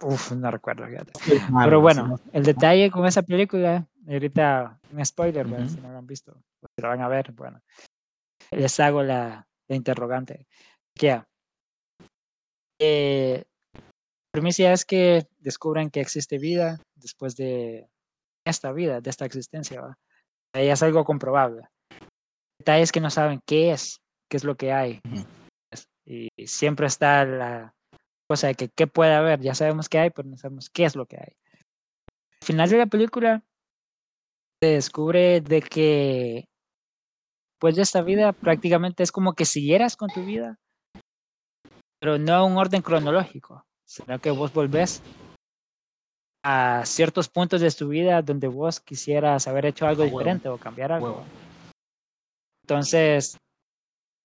Speaker 3: Uf, no recuerdo, fíjate. Pero
Speaker 2: no,
Speaker 3: bueno, el detalle con esa película, ahorita un spoiler.
Speaker 2: Ujú.
Speaker 3: si no lo han visto, si lo van a ver, bueno, les hago la, la interrogante. ¿Qué? Eh, la primicia es que descubren que existe vida después de esta vida, de esta existencia. ¿va? Ahí es algo comprobable. El detalle es que no saben qué es, qué es lo que hay. Y siempre está la cosa de que qué puede haber. Ya sabemos qué hay, pero no sabemos qué es lo que hay. Al final de la película se descubre de que después de esta vida prácticamente es como que siguieras con tu vida, pero no a un orden cronológico, sino que vos volvés a ciertos puntos de tu vida donde vos quisieras haber hecho algo diferente o cambiar algo. Entonces,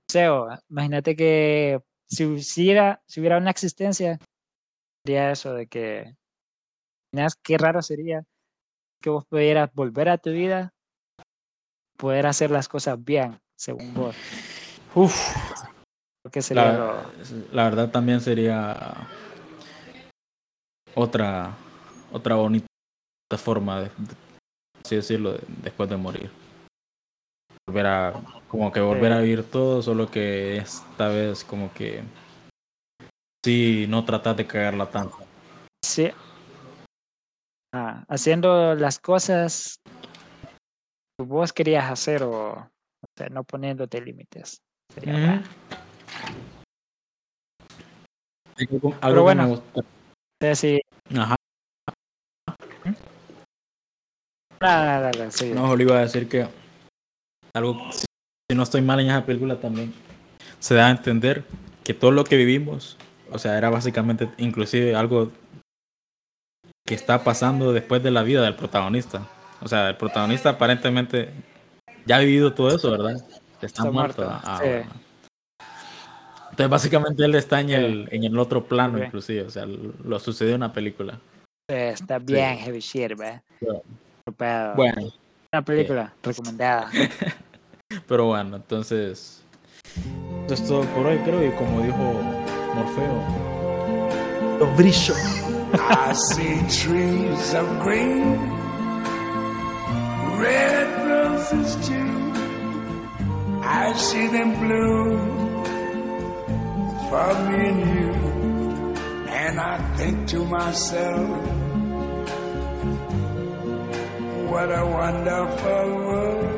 Speaker 3: Seo, imagínate que si hubiera, si hubiera una existencia, sería eso de que, imaginas qué raro sería que vos pudieras volver a tu vida, poder hacer las cosas bien, según vos.
Speaker 2: Uf,
Speaker 3: Porque sería
Speaker 2: la,
Speaker 3: lo-
Speaker 2: la verdad también sería otra otra bonita forma de, de- así decirlo de- después de morir volver a como que volver a vivir todo solo que esta vez como que sí no tratar de cagarla tanto
Speaker 3: Sí. Ah, haciendo las cosas que vos querías hacer o, o sea, no poniéndote límites. Sería
Speaker 2: Algo- algo
Speaker 3: Pero bueno.
Speaker 2: me gusta-
Speaker 3: sí,
Speaker 2: Ajá.
Speaker 3: nada, nada, nada, sí.
Speaker 2: No, le iba a decir que algo, si no estoy mal en esa película también, se da a entender que todo lo que vivimos, o sea, era básicamente inclusive algo que está pasando después de la vida del protagonista. O sea, el protagonista aparentemente ya ha vivido todo eso, ¿verdad? Está,
Speaker 3: Está
Speaker 2: muerto.
Speaker 3: muerto,
Speaker 2: Ah,
Speaker 3: sí.
Speaker 2: bueno. Entonces, básicamente él está en
Speaker 3: Sí.
Speaker 2: el, en el otro plano,
Speaker 3: Ok.
Speaker 2: inclusive. O sea, lo sucedió en una película.
Speaker 3: Sí, está bien heavy shit, ¿ve?
Speaker 2: Bueno.
Speaker 3: Una película recomendada.
Speaker 2: Pero bueno, entonces. Eso es todo por hoy, creo. Y como dijo Morfeo. Los brillo.
Speaker 4: I see trees of green, red roses too. I see them blue for me and you. And I think to myself, what a wonderful world.